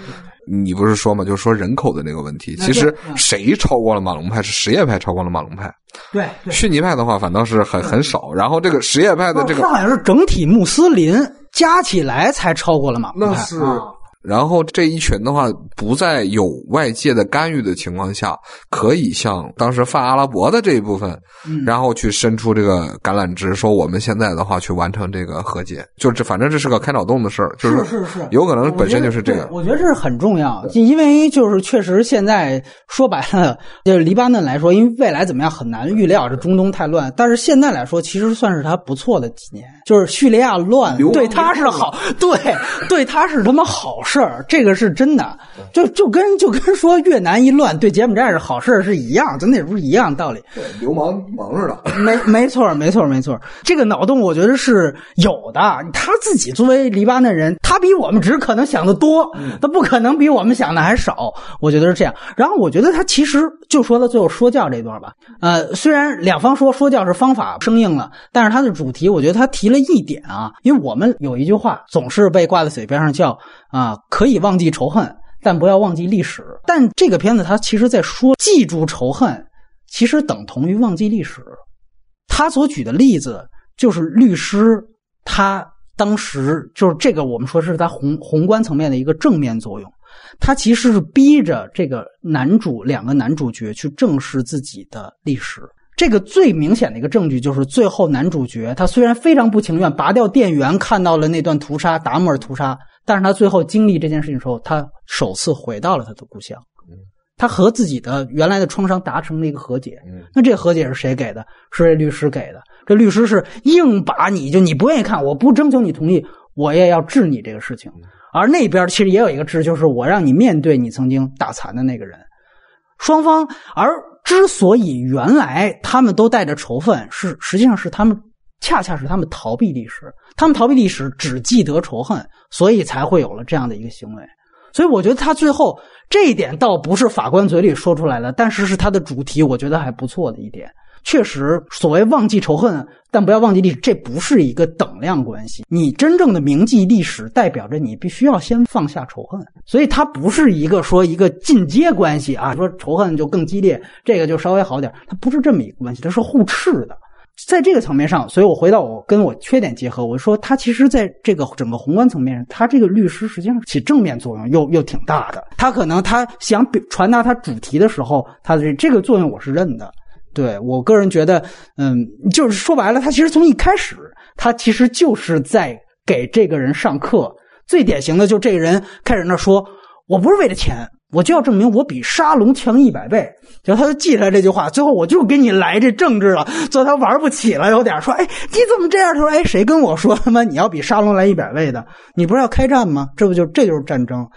你不是说嘛，就是说人口的那个问题，其实谁超过了马龙派？是什叶派超过了马龙派。对，逊尼派的话反倒是很很少。然后这个什叶派的这个，好像是整体穆斯林加起来才超过了马龙派。那是。然后这一群的话，不在有外界的干预的情况下，可以向当时泛阿拉伯的这一部分，然后去伸出这个橄榄枝，说我们现在的话去完成这个和解，就这反正这是个开脑洞的事儿，就是是是，有可能本身就是这个。我觉得这是很重要，因为就是确实现在说白了，就是黎巴嫩来说，因为未来怎么样很难预料，这中东太乱。但是现在来说，其实算是他不错的几年，就是叙利亚乱，对他是好，对对他是他妈好事。事儿，这个是真的，就就跟就跟说越南一乱对柬埔寨是好事是一样，咱那不是一样道理。对，流氓忙着的。没没错，没错，没错。这个脑洞我觉得是有的。他自己作为黎巴嫩人，他比我们只可能想的多，他不可能比我们想的还少。我觉得是这样。然后我觉得他其实就说到最后说教这段吧。呃，虽然两方说说教是方法生硬了，但是他的主题，我觉得他提了一点啊，因为我们有一句话总是被挂在嘴边上叫。啊，可以忘记仇恨，但不要忘记历史。但这个片子它其实在说，记住仇恨，其实等同于忘记历史。他所举的例子就是律师，他当时就是这个，我们说是他宏宏观层面的一个正面作用。他其实是逼着这个男主两个男主角去正视自己的历史。这个最明显的一个证据就是最后男主角他虽然非常不情愿拔掉电源，看到了那段屠杀达摩尔屠杀。但是他最后经历这件事情时候，他首次回到了他的故乡，他和自己的原来的创伤达成了一个和解。那这和解是谁给的？是这律师给的。这律师是硬把你就你不愿意看，我不征求你同意，我也要治你这个事情。而那边其实也有一个治，就是我让你面对你曾经打残的那个人。双方而之所以原来他们都带着仇恨，是实际上是他们。恰恰是他们逃避历史，他们逃避历史，只记得仇恨，所以才会有了这样的一个行为。所以我觉得他最后这一点倒不是法官嘴里说出来的，但是是他的主题，我觉得还不错的一点。确实，所谓忘记仇恨，但不要忘记历史，这不是一个等量关系。你真正的铭记历史，代表着你必须要先放下仇恨，所以它不是一个说一个进阶关系啊，说仇恨就更激烈，这个就稍微好点，它不是这么一个关系，它是互斥的。在这个层面上，所以我回到我跟我缺点结合，我说他其实在这个整个宏观层面上，他这个律师实际上起正面作用又又挺大的。他可能他想表传达他主题的时候，他的这个作用我是认的。对我个人觉得，嗯，就是说白了，他其实从一开始，他其实就是在给这个人上课。最典型的就这个人开始那说，我不是为了钱。我就要证明我比沙龙强一百倍，就他就记下来这句话。最后我就给你来这政治了，最后他玩不起了，有点说：“哎，你怎么这样？”他说：“哎，谁跟我说他妈你要比沙龙来一百倍的？你不是要开战吗？这不就这就是战争？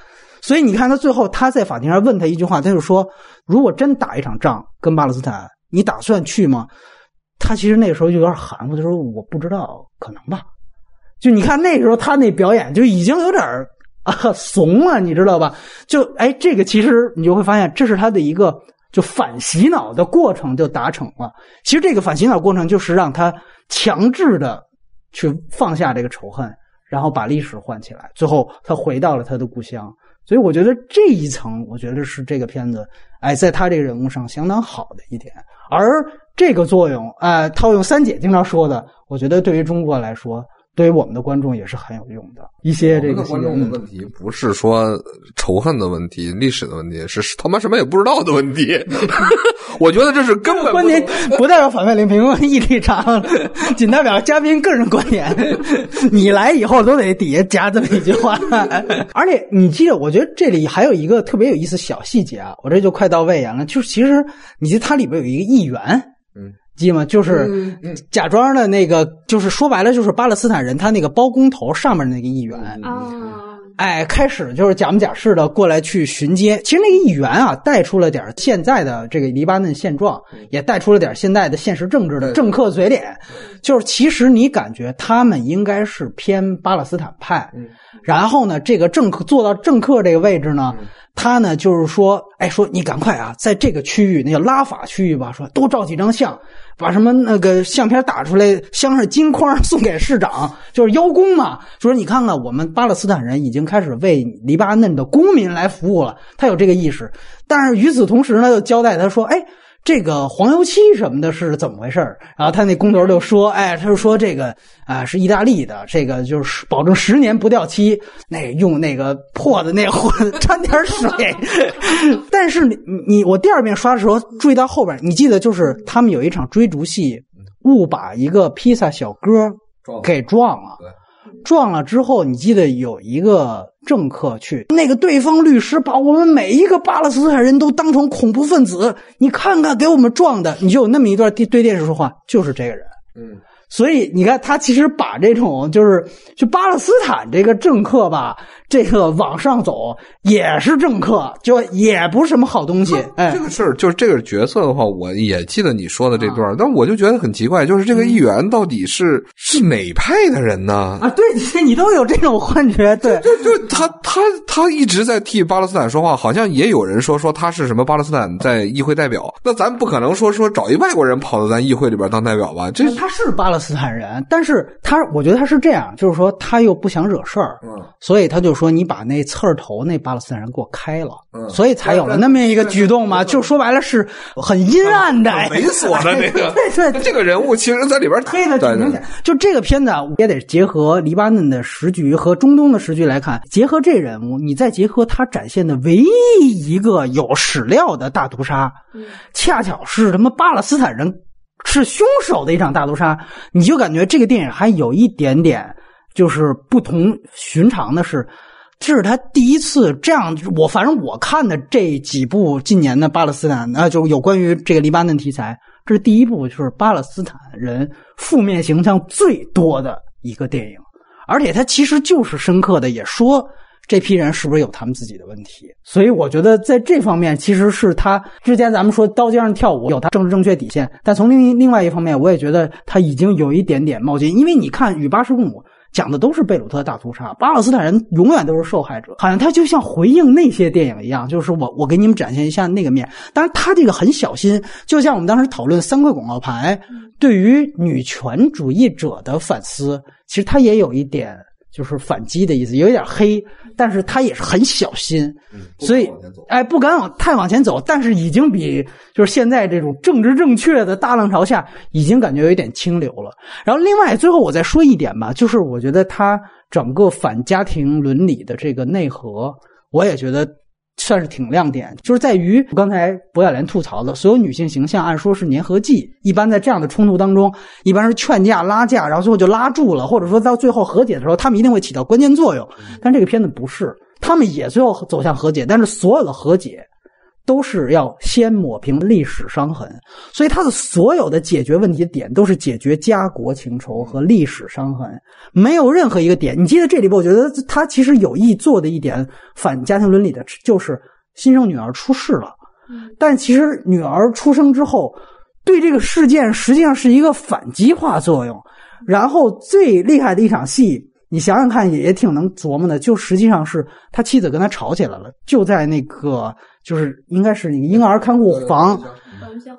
所以你看他最后他在法庭上问他一句话，他就说：如果真打一场仗跟巴勒斯坦，你打算去吗？他其实那个时候就有点含糊，他说我不知道，可能吧。就你看那时候他那表演就已经有点啊怂了，你知道吧？就哎，这个其实你就会发现，这是他的一个就反洗脑的过程就达成了。其实这个反洗脑过程就是让他强制的去放下这个仇恨，然后把历史换起来，最后他回到了他的故乡。所以我觉得这一层，我觉得是这个片子哎，在他这个人物上相当好的一点。而这个作用，呃，套用三姐经常说的，我觉得对于中国来说。对于我们的观众也是很有用的。一些这个观众的问题不是说仇恨的问题、历史的问题，是他妈什么也不知道的问题。我觉得这是根本观点，不代表反面零评一立场，仅代表嘉宾个人观点。你来以后都得底下加这么一句话。而且你记得，我觉得这里还有一个特别有意思小细节啊，我这就快到位言了。就是其实你记得它里边有一个议员，嗯。记吗？就是假装的那个，就是说白了，就是巴勒斯坦人他那个包工头上面那个议员啊。哎，开始就是假模假式的过来去巡街。其实那个议员啊，带出了点现在的这个黎巴嫩现状，也带出了点现在的现实政治的政客嘴脸。就是其实你感觉他们应该是偏巴勒斯坦派，然后呢，这个政客坐到政客这个位置呢，他呢就是说，哎，说你赶快啊，在这个区域，那叫拉法区域吧，说多照几张相。把什么那个相片打出来，镶上金框送给市长，就是邀功嘛。说你看看，我们巴勒斯坦人已经开始为黎巴嫩的公民来服务了，他有这个意识。但是与此同时呢，又交代他说，哎。这个黄油漆什么的是怎么回事然后他那工头就说：“哎，他就说这个啊是意大利的，这个就是保证十年不掉漆，那用那个破的那混掺点水。但是你你我第二遍刷的时候注意到后边，你记得就是他们有一场追逐戏，误把一个披萨小哥给撞了。”撞了之后，你记得有一个政客去，那个对方律师把我们每一个巴勒斯坦人都当成恐怖分子，你看看给我们撞的，你就有那么一段对对电视说话，就是这个人，嗯。所以你看，他其实把这种就是就巴勒斯坦这个政客吧，这个往上走也是政客，就也不是什么好东西。哎，这个事儿就是这个角色的话，我也记得你说的这段，但我就觉得很奇怪，就是这个议员到底是是哪派的人呢？啊，对，你都有这种幻觉，对，就就他他他一直在替巴勒斯坦说话，好像也有人说说他是什么巴勒斯坦在议会代表，那咱不可能说说找一外国人跑到咱议会里边当代表吧？这他是巴勒。斯坦人，但是他，我觉得他是这样，就是说他又不想惹事儿，嗯，所以他就说你把那刺儿头那巴勒斯坦人给我开了，嗯，所以才有了那么一个举动嘛，就说白了是很阴暗的、猥琐的那个，对对，这个人物其实在里边推的挺明显。就这个片子啊也得结合黎巴嫩的时局和中东的时局来看，结合这人物，你再结合他展现的唯一一个有史料的大屠杀，恰巧是什么巴勒斯坦人。是凶手的一场大屠杀，你就感觉这个电影还有一点点就是不同寻常的是，这是他第一次这样。我反正我看的这几部近年的巴勒斯坦啊，就有关于这个黎巴嫩题材，这是第一部，就是巴勒斯坦人负面形象最多的一个电影，而且他其实就是深刻的也说。这批人是不是有他们自己的问题？所以我觉得在这方面，其实是他之前咱们说刀尖上跳舞有他政治正确底线，但从另另外一方面，我也觉得他已经有一点点冒进。因为你看《与巴什共舞》讲的都是贝鲁特大屠杀，巴勒斯坦人永远都是受害者，好像他就像回应那些电影一样，就是我我给你们展现一下那个面。当然，他这个很小心，就像我们当时讨论三块广告牌对于女权主义者的反思，其实他也有一点。就是反击的意思，有一点黑，但是他也是很小心，所以哎，不敢往太往前走，但是已经比就是现在这种政治正确的大浪潮下，已经感觉有一点清流了。然后另外最后我再说一点吧，就是我觉得他整个反家庭伦理的这个内核，我也觉得。算是挺亮点，就是在于刚才博雅莲吐槽的，所有女性形象按说是粘合剂，一般在这样的冲突当中，一般是劝架拉架，然后最后就拉住了，或者说到最后和解的时候，他们一定会起到关键作用。但这个片子不是，他们也最后走向和解，但是所有的和解。都是要先抹平历史伤痕，所以他的所有的解决问题的点都是解决家国情仇和历史伤痕，没有任何一个点。你记得这里边，我觉得他其实有意做的一点反家庭伦理的，就是新生女儿出事了，但其实女儿出生之后，对这个事件实际上是一个反击化作用。然后最厉害的一场戏，你想想看，也也挺能琢磨的。就实际上是他妻子跟他吵起来了，就在那个就是应该是那个婴儿看护房，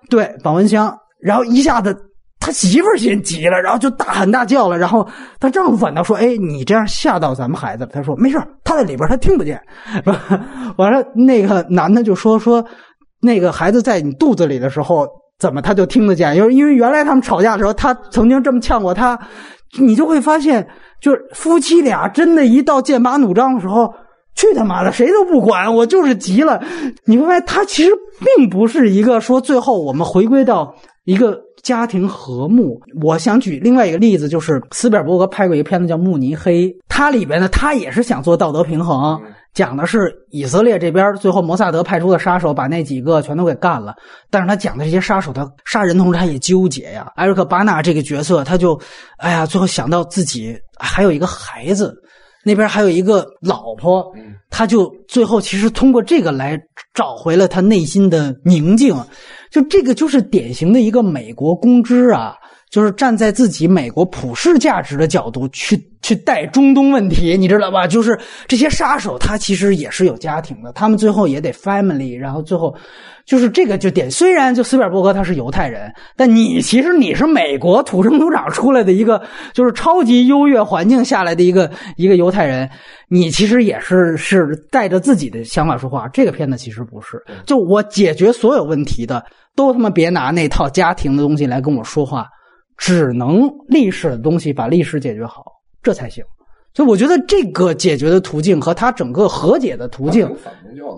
对保温箱，然后一下子他媳妇儿先急了，然后就大喊大叫了，然后他丈夫反倒说：“哎，你这样吓到咱们孩子了。”他说：“没事他在里边，他听不见。” 完了，那个男的就说：“说那个孩子在你肚子里的时候。”怎么他就听得见？因为因为原来他们吵架的时候，他曾经这么呛过他，你就会发现，就是夫妻俩真的，一到剑拔弩张的时候，去他妈的，谁都不管，我就是急了。你会发现，他其实并不是一个说最后我们回归到一个家庭和睦。我想举另外一个例子，就是斯皮尔伯格拍过一个片子叫《慕尼黑》，它里边呢，他也是想做道德平衡。讲的是以色列这边最后摩萨德派出的杀手把那几个全都给干了，但是他讲的这些杀手他杀人同时他也纠结呀。艾瑞克巴纳这个角色他就，哎呀，最后想到自己还有一个孩子，那边还有一个老婆，他就最后其实通过这个来找回了他内心的宁静。就这个就是典型的一个美国公知啊。就是站在自己美国普世价值的角度去去带中东问题，你知道吧？就是这些杀手，他其实也是有家庭的，他们最后也得 family，然后最后就是这个就点。虽然就斯皮尔伯格他是犹太人，但你其实你是美国土生土长出来的一个，就是超级优越环境下来的一个一个犹太人，你其实也是是带着自己的想法说话。这个片子其实不是，就我解决所有问题的，都他妈别拿那套家庭的东西来跟我说话。只能历史的东西把历史解决好，这才行。所以我觉得这个解决的途径和他整个和解的途径，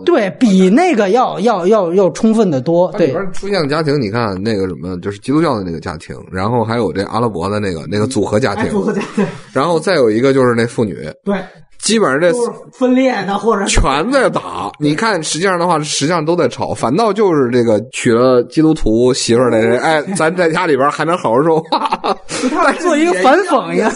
对比那个要要要要充分的多。对，出现家庭，你看那个什么，就是基督教的那个家庭，然后还有这阿拉伯的那个那个组合家庭，组合家庭，然后再有一个就是那妇女，对。基本上这分裂的或者全在打，你看实际上的话，实际上都在吵，反倒就是这个娶了基督徒媳妇儿的人，哎，咱在家里边还能好好说话，做一个反讽呀，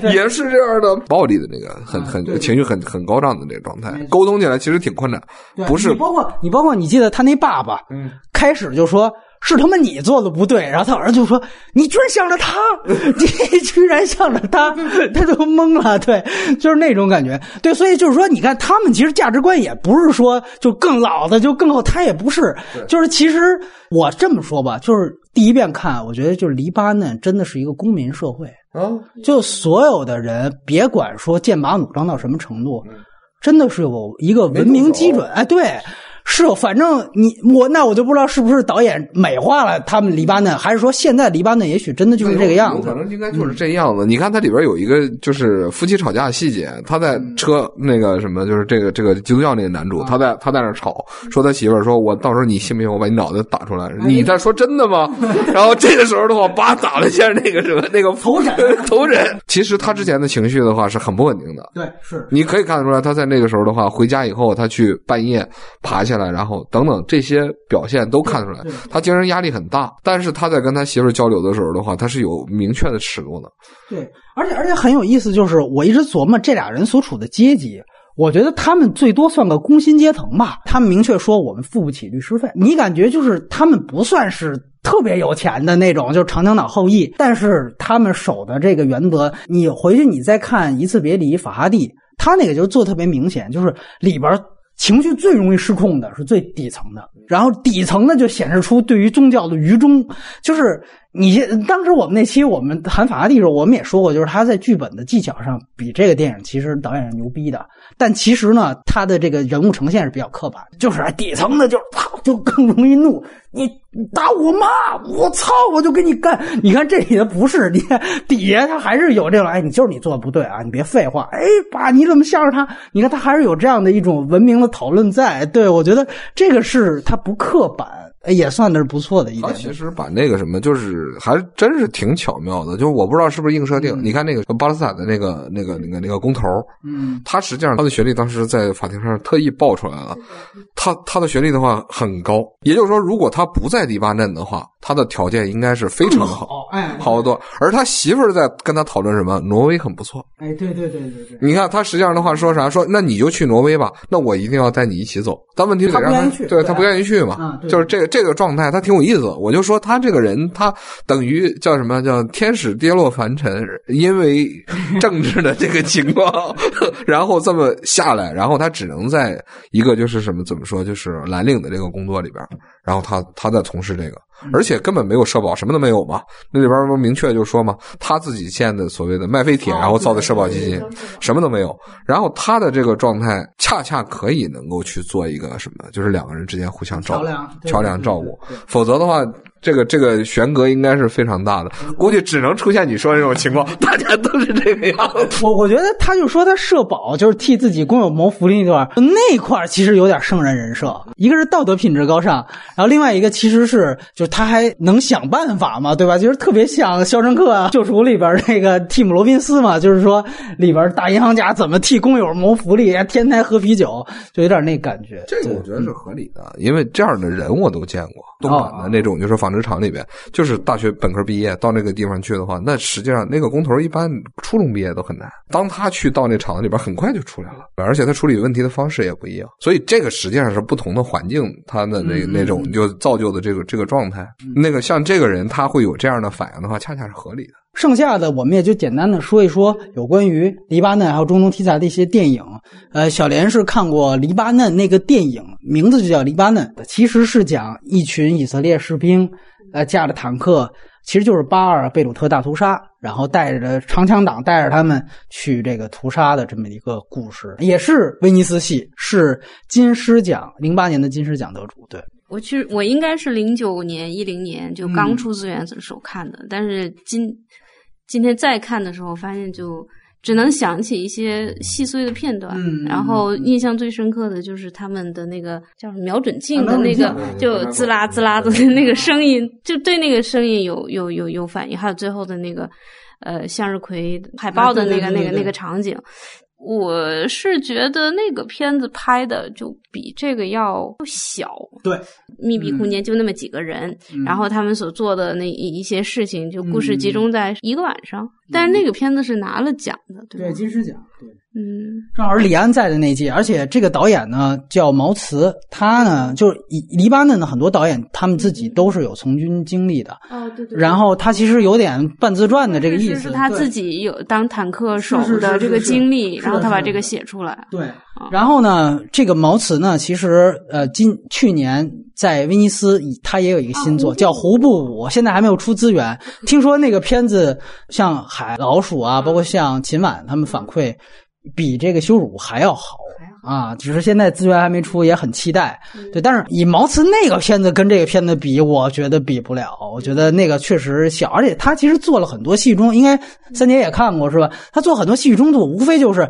对，也是这样的暴力的那个很很情绪很很高涨的那个状态，沟通起来其实挺困难，不是？包括你，包括你记得他那爸爸，嗯，开始就说。是他妈你做的不对，然后他儿子就说：“你居然向着他，你居然向着他，他就懵了。”对，就是那种感觉。对，所以就是说，你看他们其实价值观也不是说就更老的就更后，他也不是。就是其实我这么说吧，就是第一遍看，我觉得就是黎巴嫩真的是一个公民社会啊，就所有的人别管说剑拔弩张到什么程度，真的是有一个文明基准。哎，对。是，反正你我那我就不知道是不是导演美化了他们黎巴嫩，还是说现在黎巴嫩也许真的就是这个样子？可能应该就是这样子。你看它里边有一个就是夫妻吵架的细节，他在车那个什么，就是这个这个基督教那个男主，他在他在那吵，说他媳妇儿说：“我到时候你信不信我把你脑袋打出来？”你在说真的吗？然后这个时候的话，叭打了一下那个什么那个头枕 头枕。其实他之前的情绪的话是很不稳定的。对，是你可以看得出来，他在那个时候的话，回家以后他去半夜爬下。来，然后等等这些表现都看出来，他精神压力很大。但是他在跟他媳妇交流的时候的话，他是有明确的尺度的。对，而且而且很有意思，就是我一直琢磨这俩人所处的阶级，我觉得他们最多算个工薪阶层吧。他们明确说我们付不起律师费，你感觉就是他们不算是特别有钱的那种，就是长江岛后裔。但是他们守的这个原则，你回去你再看一次别离法哈蒂，他那个就做特别明显，就是里边。情绪最容易失控的是最底层的，然后底层呢就显示出对于宗教的愚忠。就是你当时我们那期我们谈法拉第的时候，我们也说过，就是他在剧本的技巧上比这个电影其实导演是牛逼的。但其实呢，他的这个人物呈现是比较刻板，就是底层的就操就更容易怒。你打我妈，我操，我就跟你干。你看这里的不是，你看底下他还是有这种，哎，你就是你做的不对啊，你别废话。哎，爸，你怎么向着他？你看他还是有这样的一种文明的讨论在。对我觉得这个是他不刻板。也算的是不错的一点。他其实把那个什么，就是还真是挺巧妙的。就是我不知道是不是硬设定。你看那个巴勒斯坦的那个、那个、那个、那个工头，嗯，他实际上他的学历当时在法庭上特意报出来了。他他的学历的话很高，也就是说，如果他不在黎巴嫩的话，他的条件应该是非常好，哎，好得多。而他媳妇儿在跟他讨论什么？挪威很不错。哎，对对对对对。你看他实际上的话说啥？说那你就去挪威吧，那我一定要带你一起走。但问题是，他不愿意去，对他不愿意去嘛？就是这个。这个状态他挺有意思。我就说他这个人，他等于叫什么叫天使跌落凡尘，因为政治的这个情况，然后这么下来，然后他只能在一个就是什么怎么说，就是蓝领的这个工作里边，然后他他在从事这个。而且根本没有社保，什么都没有嘛。那里边不明确就说嘛，他自己建的所谓的卖废铁，然后造的社保基金，什么都没有。然后他的这个状态，恰恰可以能够去做一个什么，就是两个人之间互相照顾，桥梁照顾。否则的话。这个这个悬格应该是非常大的，估计只能出现你说的这种情况，大家都是这个样子。我我觉得他就说他社保就是替自己工友谋福利那段，那块其实有点圣人人设，一个是道德品质高尚，然后另外一个其实是就是他还能想办法嘛，对吧？就是特别像《肖申克救赎》里边那个蒂姆罗宾斯嘛，就是说里边大银行家怎么替工友谋福利，天台喝啤酒，就有点那感觉。这个我觉得是合理的，因为这样的人我都见过，东莞的那种就是纺。职场里边，就是大学本科毕业到那个地方去的话，那实际上那个工头一般初中毕业都很难。当他去到那厂子里边，很快就出来了，而且他处理问题的方式也不一样。所以这个实际上是不同的环境，他的那那种就造就的这个这个状态。那个像这个人，他会有这样的反应的话，恰恰是合理的。剩下的我们也就简单的说一说有关于黎巴嫩还有中东题材的一些电影。呃，小莲是看过黎巴嫩那个电影，名字就叫《黎巴嫩》，其实是讲一群以色列士兵，呃，驾着坦克，其实就是巴尔贝鲁特大屠杀，然后带着长枪党带着他们去这个屠杀的这么一个故事，也是威尼斯系，是金狮奖零八年的金狮奖得主。对我其实我应该是零九年一零年就刚出资源的时候看的，但是今。今天再看的时候，发现就只能想起一些细碎的片段，然后印象最深刻的就是他们的那个叫瞄准镜的那个，就滋啦滋啦的那个声音，就对那个声音有有有有反应，还有最后的那个呃向日葵海报的那个那个那个场景。我是觉得那个片子拍的就比这个要小，对，密闭空间就那么几个人，然后他们所做的那一一些事情，就故事集中在一个晚上。但是那个片子是拿了奖的，对金狮奖，对。嗯，正好是李安在的那届，而且这个导演呢叫毛茨，他呢就是黎黎巴嫩的很多导演，他们自己都是有从军经历的。哦，对对。然后他其实有点半自传的这个意思，是他自己有当坦克手的这个经历，然后他把这个写出来。对。然后呢，这个毛茨呢，其实呃，今去年在威尼斯，他也有一个新作叫《胡布舞》，现在还没有出资源。听说那个片子像海老鼠啊，包括像秦晚他们反馈。比这个羞辱还要好啊！只是现在资源还没出，也很期待。对，但是以毛茨那个片子跟这个片子比，我觉得比不了。我觉得那个确实小，而且他其实做了很多戏中，应该三姐也看过是吧？他做很多戏中度，无非就是。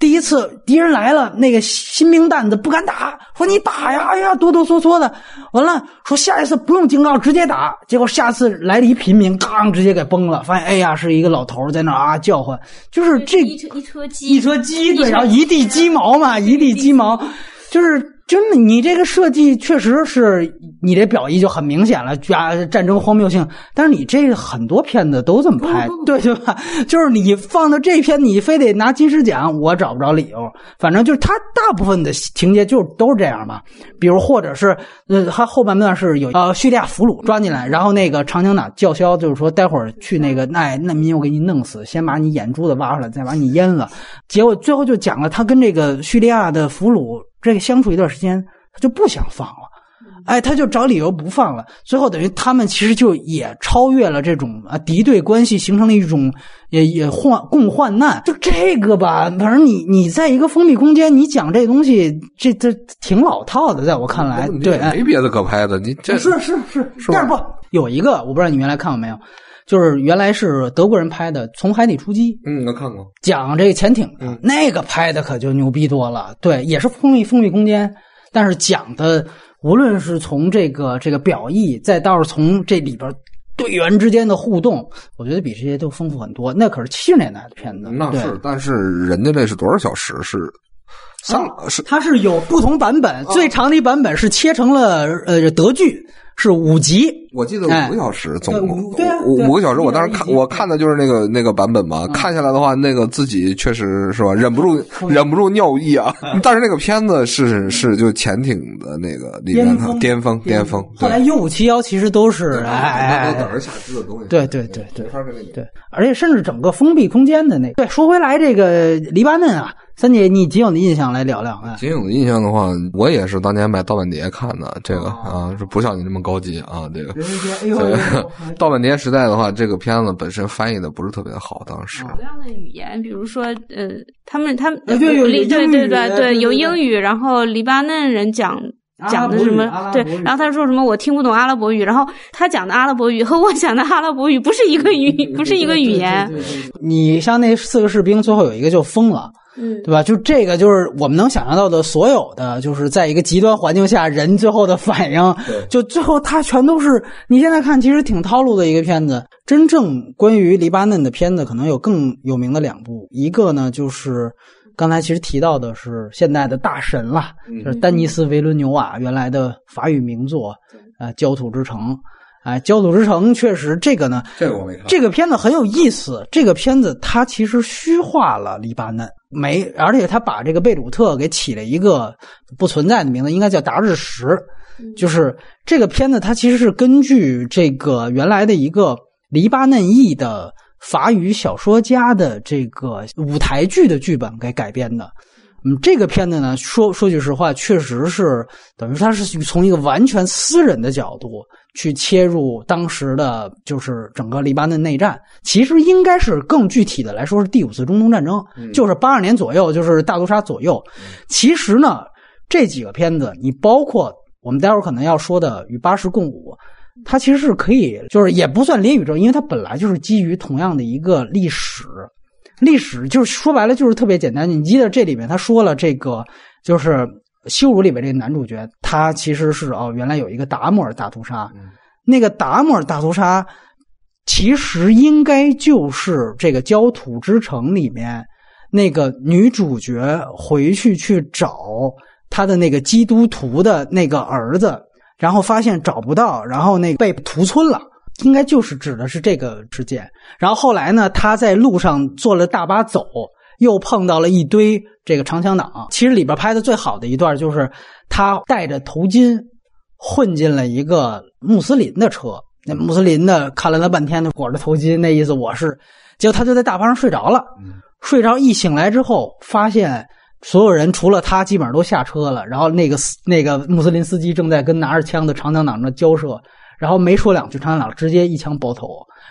第一次敌人来了，那个新兵蛋子不敢打，说你打呀，哎呀，哆哆嗦嗦的。完了，说下一次不用警告，直接打。结果下次来了一平民，刚直接给崩了。发现，哎呀，是一个老头在那啊叫唤，就是这一车一车鸡，一车鸡，对，然后一地鸡毛嘛，一地鸡毛，就是。真的，你这个设计确实是你这表意就很明显了，加战争荒谬性。但是你这很多片子都这么拍，对对吧？就是你放到这片，你非得拿金狮奖，我找不着理由。反正就是他大部分的情节就都是这样吧。比如或者是呃，他后半段是有呃叙利亚俘虏抓进来，然后那个长枪党叫嚣，就是说待会儿去那个那难民，我给你弄死，先把你眼珠子挖出来，再把你阉了。结果最后就讲了他跟这个叙利亚的俘虏。这个相处一段时间，他就不想放了，哎，他就找理由不放了。最后等于他们其实就也超越了这种啊敌对关系，形成了一种也也患共患难。就这个吧，反正你你在一个封闭空间，你讲这东西，这这挺老套的，在我看来，对，没别的可拍的，你这是是是，但是不有一个，我不知道你原来看过没有。就是原来是德国人拍的《从海底出击》，嗯，我看过，讲这个潜艇的，那个拍的可就牛逼多了。对，也是封闭封闭空间，但是讲的无论是从这个这个表意，再到是从这里边队员之间的互动，我觉得比这些都丰富很多。那可是七十年代的片子，那是，但是人家那是多少小时？是三是？它是有不同版本，最长的一版本是切成了呃德剧。是五集。我记得哎五个小时，总共五五个小时。我当时看我看的就是那个那个版本嘛，看下来的话，那个自己确实是吧，忍不住忍不住尿意啊。但是那个片子是是就潜艇的那个里面的巅峰巅峰，后来 U 五七幺其实都是哎哎那哎都等而下之的东西。对对对对没法跟那对，而且甚至整个封闭空间的那个。对，说回来这个黎巴嫩啊，三姐，你仅有的印象来聊聊啊？仅有的印象的话，我也是当年买盗版碟看的，这个啊是不像你这么高级啊，这个。哎呦对，盗版碟时代的话，这个片子本身翻译的不是特别好，当时。同样的语言，比如说，呃，他们他们呃对对对对对对有英语，然后黎巴嫩人讲。讲的什么对然后他说什么？我听不懂阿拉伯语。然后他讲的阿拉伯语和我讲的阿拉伯语不是一个语，不是一个语言。你像那四个士兵，最后有一个就疯了。嗯，对吧？就这个就是我们能想象到的所有的，就是在一个极端环境下人最后的反应，就最后他全都是你现在看其实挺套路的一个片子。真正关于黎巴嫩的片子，可能有更有名的两部，一个呢就是刚才其实提到的是现代的大神了，就是丹尼斯·维伦纽瓦原来的法语名作，呃，《焦土之城》。哎，《焦土之城》确实这个呢，这个我没看。这个片子很有意思，这个片子它其实虚化了黎巴嫩，没，而且他把这个贝鲁特给起了一个不存在的名字，应该叫达日什。就是这个片子，它其实是根据这个原来的一个黎巴嫩裔的法语小说家的这个舞台剧的剧本给改编的。嗯，这个片子呢，说说句实话，确实是等于它是从一个完全私人的角度去切入当时的，就是整个黎巴嫩内战。其实应该是更具体的来说，是第五次中东战争，就是八二年左右，就是大屠杀左右。其实呢，这几个片子，你包括我们待会儿可能要说的《与八十共舞》，它其实是可以，就是也不算林宇宙，因为它本来就是基于同样的一个历史。历史就是说白了就是特别简单。你记得这里面他说了这个，就是《羞辱》里面这个男主角，他其实是哦，原来有一个达摩尔大屠杀，那个达摩尔大屠杀其实应该就是这个焦土之城里面那个女主角回去去找她的那个基督徒的那个儿子，然后发现找不到，然后那个被屠村了。应该就是指的是这个事件。然后后来呢，他在路上坐了大巴走，又碰到了一堆这个长枪党。其实里边拍的最好的一段就是他戴着头巾混进了一个穆斯林的车，那穆斯林的看了他半天，就裹着头巾，那意思我是。结果他就在大巴上睡着了，睡着一醒来之后，发现所有人除了他基本上都下车了，然后那个那个穆斯林司机正在跟拿着枪的长枪党那交涉。然后没说两句，长枪党直接一枪爆头，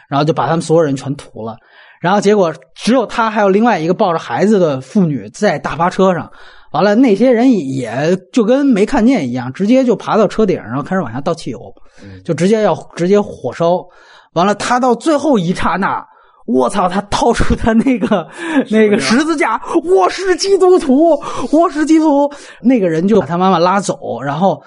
然后就把他们所有人全屠了。然后结果只有他还有另外一个抱着孩子的妇女在大巴车上。完了，那些人也就跟没看见一样，直接就爬到车顶，然后开始往下倒汽油，就直接要直接火烧。完了，他到最后一刹那，我操！他掏出他那个那个十字架，我是基督徒，我是基督徒。那个人就把他妈妈拉走，然后。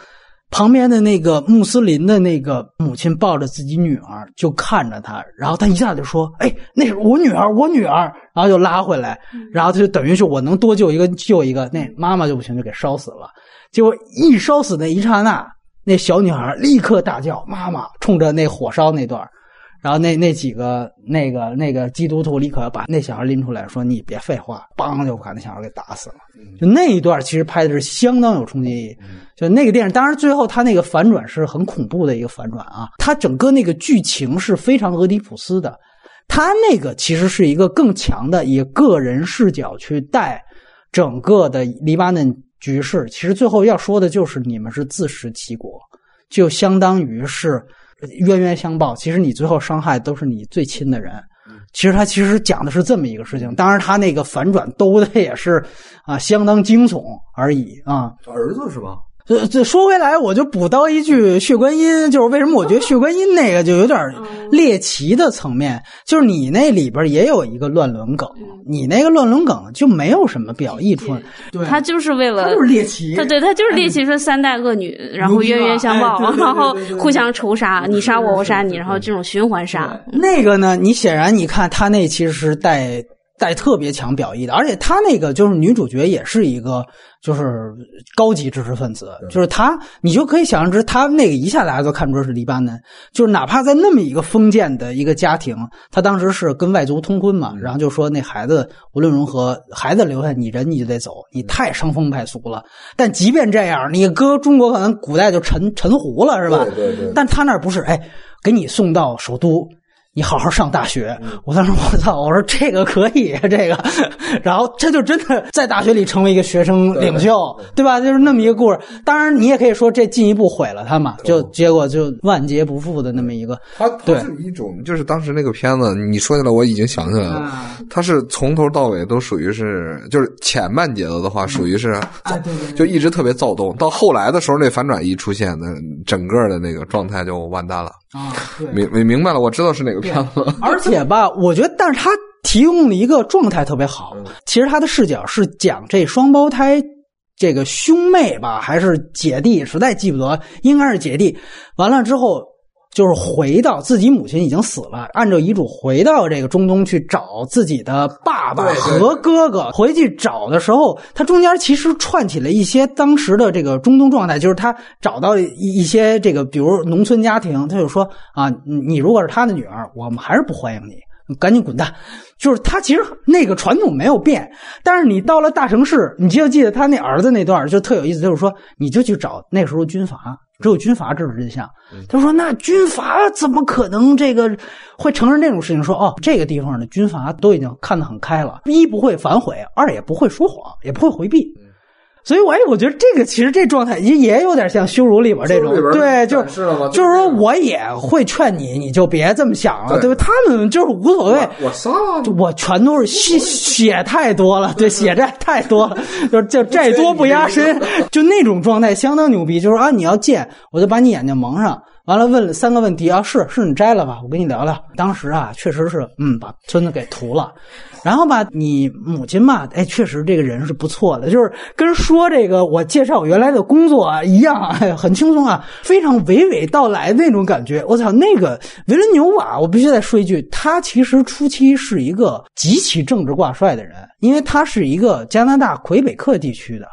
旁边的那个穆斯林的那个母亲抱着自己女儿，就看着他，然后他一下就说：“哎，那是我女儿，我女儿。”然后就拉回来，然后他就等于是我能多救一个救一个。那妈妈就不行，就给烧死了。结果一烧死那一刹那，那小女孩立刻大叫：“妈妈！”冲着那火烧那段，然后那那几个那个那个基督徒立刻把那小孩拎出来，说：“你别废话！”梆就把那小孩给打死了。就那一段其实拍的是相当有冲击力。就那个电影，当然最后他那个反转是很恐怖的一个反转啊！他整个那个剧情是非常俄狄浦斯的，他那个其实是一个更强的以个人视角去带整个的黎巴嫩局势。其实最后要说的就是你们是自食其果，就相当于是冤冤相报。其实你最后伤害都是你最亲的人。其实他其实讲的是这么一个事情，当然他那个反转兜的也是啊相当惊悚而已啊。儿子是吧？这这说回来，我就补刀一句，血观音就是为什么我觉得血观音那个就有点猎奇的层面，就是你那里边也有一个乱伦梗，你那个乱伦梗就没有什么表意出来，对，他就是为了就是猎奇，他对，他就是猎奇，说三代恶女，然后冤冤相报，然后互相仇杀，你杀我，我杀你，然后这种循环杀。那个呢，你显然你看他那其实是带带特别强表意的，而且她那个就是女主角也是一个就是高级知识分子，就是她，你就可以想象之，她那个一下大家都看出是黎巴嫩，就是哪怕在那么一个封建的一个家庭，她当时是跟外族通婚嘛，然后就说那孩子无论如何，孩子留下你人你就得走，你太伤风败俗了。但即便这样，你搁中国可能古代就沉沉湖了，是吧？对对。但他那不是，哎，给你送到首都。你好好上大学，我当时我操，我说这个可以，这个，然后他就真的在大学里成为一个学生领袖，对吧？就是那么一个故事。当然，你也可以说这进一步毁了他嘛，就结果就万劫不复的那么一个。他他是一种，就是当时那个片子，你说起来我已经想起来了，他是从头到尾都属于是，就是前半节奏的话属于是，就一直特别躁动，到后来的时候那反转一出现，那整个的那个状态就完蛋了。啊，明明明白了，我知道是哪个片子。而且吧，我觉得，但是他提供了一个状态特别好。其实他的视角是讲这双胞胎，这个兄妹吧，还是姐弟，实在记不得，应该是姐弟。完了之后。就是回到自己母亲已经死了，按照遗嘱回到这个中东去找自己的爸爸和哥哥。回去找的时候，他中间其实串起了一些当时的这个中东状态，就是他找到一一些这个，比如农村家庭，他就说啊，你如果是他的女儿，我们还是不欢迎你，赶紧滚蛋。就是他其实那个传统没有变，但是你到了大城市，你就记得他那儿子那段就特有意思，就是说你就去找那时候军阀。只有军阀知道真相。他说：“那军阀怎么可能这个会承认这种事情？说哦，这个地方的军阀都已经看得很开了，一不会反悔，二也不会说谎，也不会回避。”所以，我哎，我觉得这个其实这状态也也有点像羞辱里边这种，对，就是就是说我也会劝你，你就别这么想了，对吧？他们就是无所谓，我杀，我全都是血血太多了，对，血债太多了，就是就债多不压身，就那种状态相当牛逼。就是啊，你要见，我就把你眼睛蒙上，完了问了三个问题啊，是是你摘了吧？我跟你聊聊。当时啊，确实是，嗯，把村子给屠了。然后吧，你母亲嘛，哎，确实这个人是不错的，就是跟说这个我介绍我原来的工作啊一样，哎，很轻松啊，非常娓娓道来那种感觉。我操，那个维伦纽瓦，我必须再说一句，他其实初期是一个极其政治挂帅的人，因为他是一个加拿大魁北克地区的。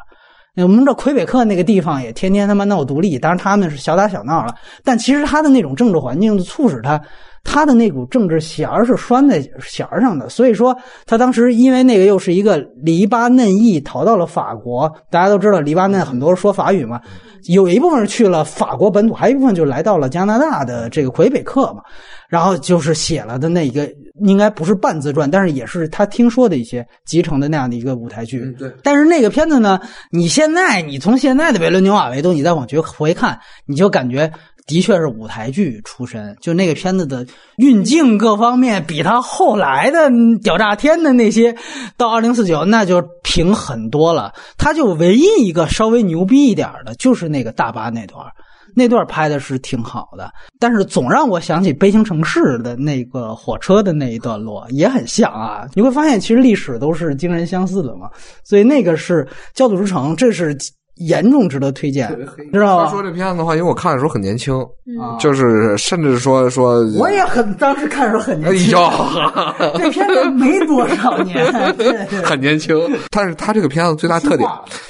我们这魁北克那个地方也天天他妈闹独立，当然他们是小打小闹了，但其实他的那种政治环境促使他。他的那股政治弦儿是拴在弦儿上的，所以说他当时因为那个又是一个黎巴嫩裔逃到了法国，大家都知道黎巴嫩很多说法语嘛，有一部分是去了法国本土，还有一部分就来到了加拿大的这个魁北克嘛，然后就是写了的那一个应该不是半自传，但是也是他听说的一些集成的那样的一个舞台剧。对，但是那个片子呢，你现在你从现在的维伦纽瓦维度，你再往回回看，你就感觉。的确是舞台剧出身，就那个片子的运镜各方面，比他后来的屌炸天的那些到二零四九那就平很多了。他就唯一一个稍微牛逼一点的，就是那个大巴那段，那段拍的是挺好的。但是总让我想起《悲情城市》的那个火车的那一段落，也很像啊。你会发现，其实历史都是惊人相似的嘛。所以那个是《焦土之城》，这是。严重值得推荐，知道吗？他说这片子的话，因为我看的时候很年轻，就是甚至说说，我也很当时看的时候很年轻。这片子没多少年，很年轻。但是他这个片子最大特点，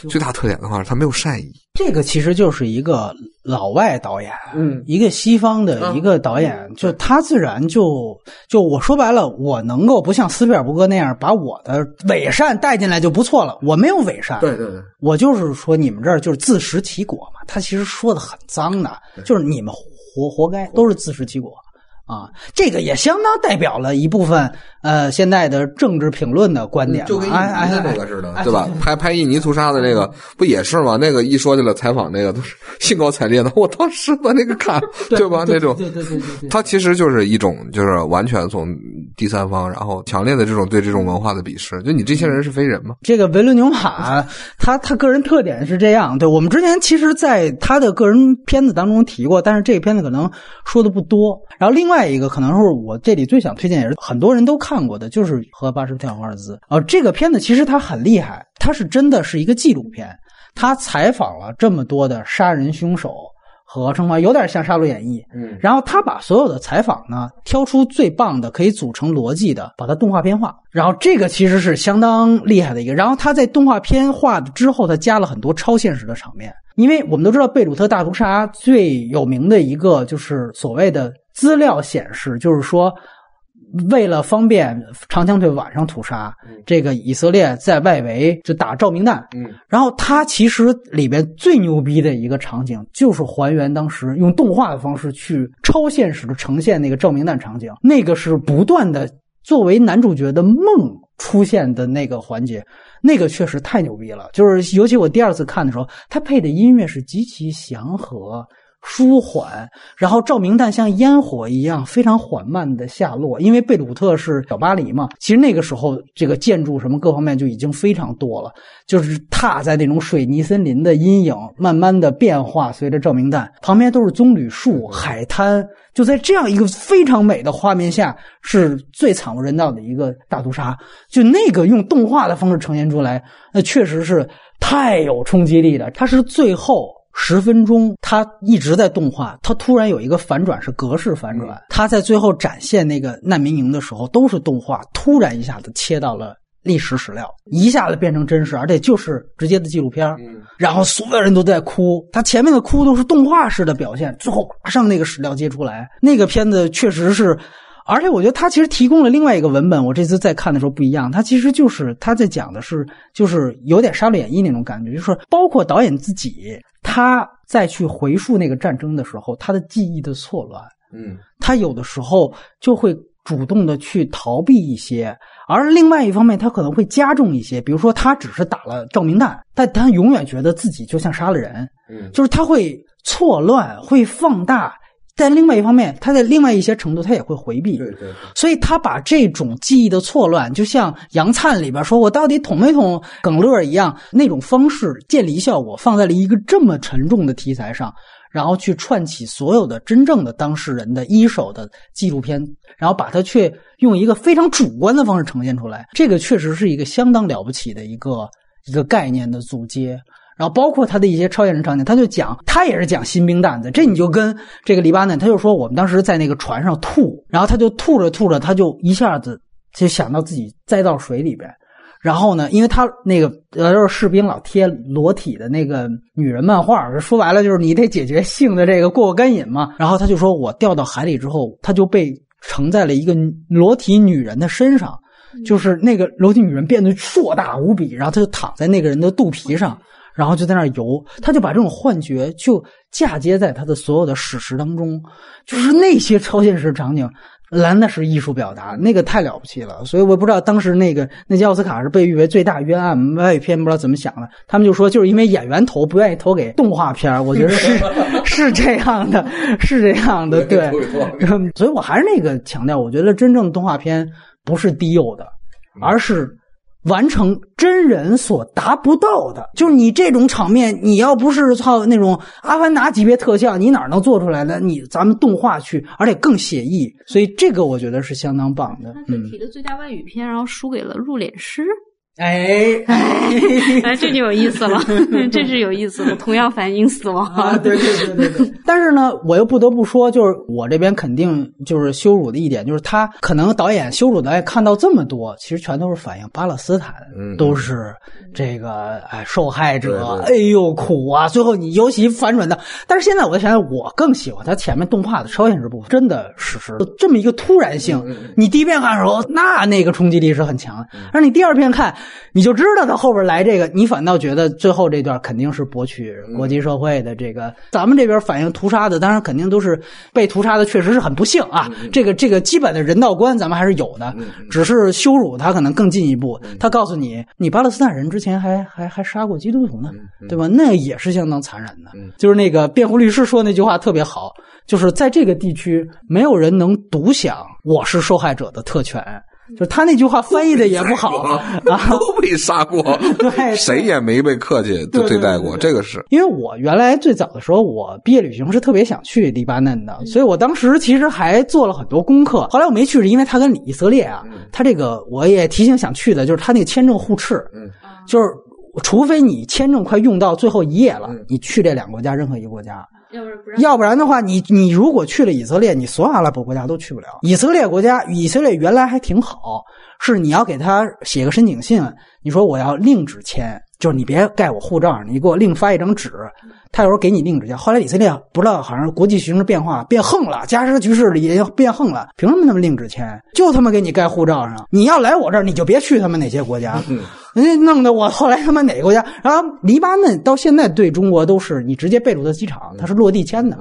最大特点的话，他没有善意。这个其实就是一个老外导演，嗯，一个西方的一个导演，就他自然就就我说白了，我能够不像斯皮尔伯格那样把我的伪善带进来就不错了。我没有伪善，对对对，我就是说你们这儿就是自食其果嘛。他其实说的很脏的，就是你们活活该，都是自食其果。啊，这个也相当代表了一部分呃现在的政治评论的观点，就跟印尼那个似的，对吧？拍 拍印尼屠杀的那个不也是吗？那个一说起来采访那个都是兴高采烈的，我当时把那个看，对吧？那种对对对对，他其实就是一种就是完全从第三方，然后强烈的这种对这种文化的鄙视，就你这些人是非人吗？这个维伦纽瓦，他他个人特点是这样，对我们之前其实在他的个人片子当中提过，但是这个片子可能说的不多。然后另外。一个可能是我这里最想推荐，也是很多人都看过的，就是《和巴什跳华尔兹》啊。这个片子其实它很厉害，它是真的是一个纪录片，它采访了这么多的杀人凶手和称华，有点像《杀戮演义》。嗯，然后他把所有的采访呢，挑出最棒的，可以组成逻辑的，把它动画片化。然后这个其实是相当厉害的一个。然后他在动画片化之后，他加了很多超现实的场面。因为我们都知道贝鲁特大屠杀最有名的一个就是所谓的资料显示，就是说。为了方便长枪队晚上屠杀，这个以色列在外围就打照明弹。嗯，然后它其实里边最牛逼的一个场景，就是还原当时用动画的方式去超现实的呈现那个照明弹场景。那个是不断的作为男主角的梦出现的那个环节，那个确实太牛逼了。就是尤其我第二次看的时候，他配的音乐是极其祥和。舒缓，然后照明弹像烟火一样非常缓慢的下落。因为贝鲁特是小巴黎嘛，其实那个时候这个建筑什么各方面就已经非常多了，就是踏在那种水泥森林的阴影慢慢的变化，随着照明弹，旁边都是棕榈树、海滩，就在这样一个非常美的画面下，是最惨无人道的一个大屠杀。就那个用动画的方式呈现出来，那确实是太有冲击力了。它是最后。十分钟，他一直在动画，他突然有一个反转，是格式反转。他在最后展现那个难民营的时候，都是动画，突然一下子切到了历史史料，一下子变成真实，而且就是直接的纪录片。嗯，然后所有人都在哭，他前面的哭都是动画式的表现，最后马上那个史料接出来，那个片子确实是。而且我觉得他其实提供了另外一个文本，我这次在看的时候不一样。他其实就是他在讲的是，就是有点《杀戮演义》那种感觉，就是包括导演自己，他在去回溯那个战争的时候，他的记忆的错乱，嗯，他有的时候就会主动的去逃避一些，而另外一方面，他可能会加重一些，比如说他只是打了照明弹，但他永远觉得自己就像杀了人，嗯，就是他会错乱，会放大。但另外一方面，他在另外一些程度，他也会回避。对对。所以他把这种记忆的错乱，就像杨灿里边说“我到底捅没捅耿乐”一样，那种方式建立效果放在了一个这么沉重的题材上，然后去串起所有的真正的当事人的一手的纪录片，然后把它却用一个非常主观的方式呈现出来，这个确实是一个相当了不起的一个一个概念的组接。然后包括他的一些超现实场景，他就讲，他也是讲新兵蛋子。这你就跟这个黎巴嫩，他就说我们当时在那个船上吐，然后他就吐着吐着，他就一下子就想到自己栽到水里边。然后呢，因为他那个呃，就是士兵老贴裸体的那个女人漫画，说白了就是你得解决性的这个过过干瘾嘛。然后他就说我掉到海里之后，他就被承在了一个裸体女人的身上，就是那个裸体女人变得硕大无比，然后他就躺在那个人的肚皮上。然后就在那儿游，他就把这种幻觉就嫁接在他的所有的史实当中，就是那些超现实场景，蓝的是艺术表达，那个太了不起了。所以我不知道当时那个那届奥斯卡是被誉为最大冤案外语片，不知道怎么想的。他们就说就是因为演员投不愿意投给动画片，我觉得是是这样的，是这样的，对。所以我还是那个强调，我觉得真正动画片不是低幼的，而是。完成真人所达不到的，就是你这种场面，你要不是靠那种阿凡达级别特效，你哪能做出来呢？你咱们动画去，而且更写意，所以这个我觉得是相当棒的。他提的最佳外语片，然后输给了《入殓师》。哎哎，这就有意思了，这是有意思的，同样反映死亡啊！对对对对对。但是呢，我又不得不说，就是我这边肯定就是羞辱的一点，就是他可能导演羞辱导演看到这么多，其实全都是反映巴勒斯坦都是这个哎受害者，哎呦苦啊！最后你尤其反转的，但是现在我想想，我更喜欢他前面动画的超现实部分，真的史实这么一个突然性，你第一遍看的时候，那那个冲击力是很强的，而你第二遍看。你就知道他后边来这个，你反倒觉得最后这段肯定是博取国际社会的这个。咱们这边反映屠杀的，当然肯定都是被屠杀的，确实是很不幸啊。这个这个基本的人道观咱们还是有的，只是羞辱他可能更进一步。他告诉你，你巴勒斯坦人之前还还还杀过基督徒呢，对吧？那也是相当残忍的。就是那个辩护律师说那句话特别好，就是在这个地区，没有人能独享我是受害者的特权。就他那句话翻译的也不好啊，都被杀过，对，谁也没被客气对待过，这个是。因为我原来最早的时候，我毕业旅行是特别想去黎巴嫩的，所以我当时其实还做了很多功课。后来我没去，是因为他跟以色列啊，他这个我也提醒想去的，就是他那个签证互斥，嗯，就是除非你签证快用到最后一页了，你去这两个国家任何一个国家。要不然不让。要不然的话，你你如果去了以色列，你所有阿拉伯国家都去不了。以色列国家，以色列原来还挺好，是你要给他写个申请信，你说我要另纸签，就是你别盖我护照，你给我另发一张纸，他有时候给你另纸签。后来以色列不知道好像国际形势变化变横了，加沙局势也变横了，凭什么他们另纸签？就他妈给你盖护照上，你要来我这儿，你就别去他们哪些国家。人家弄得我后来他妈哪个国家？然后黎巴嫩到现在对中国都是你直接贝鲁特机场，它是落地签的，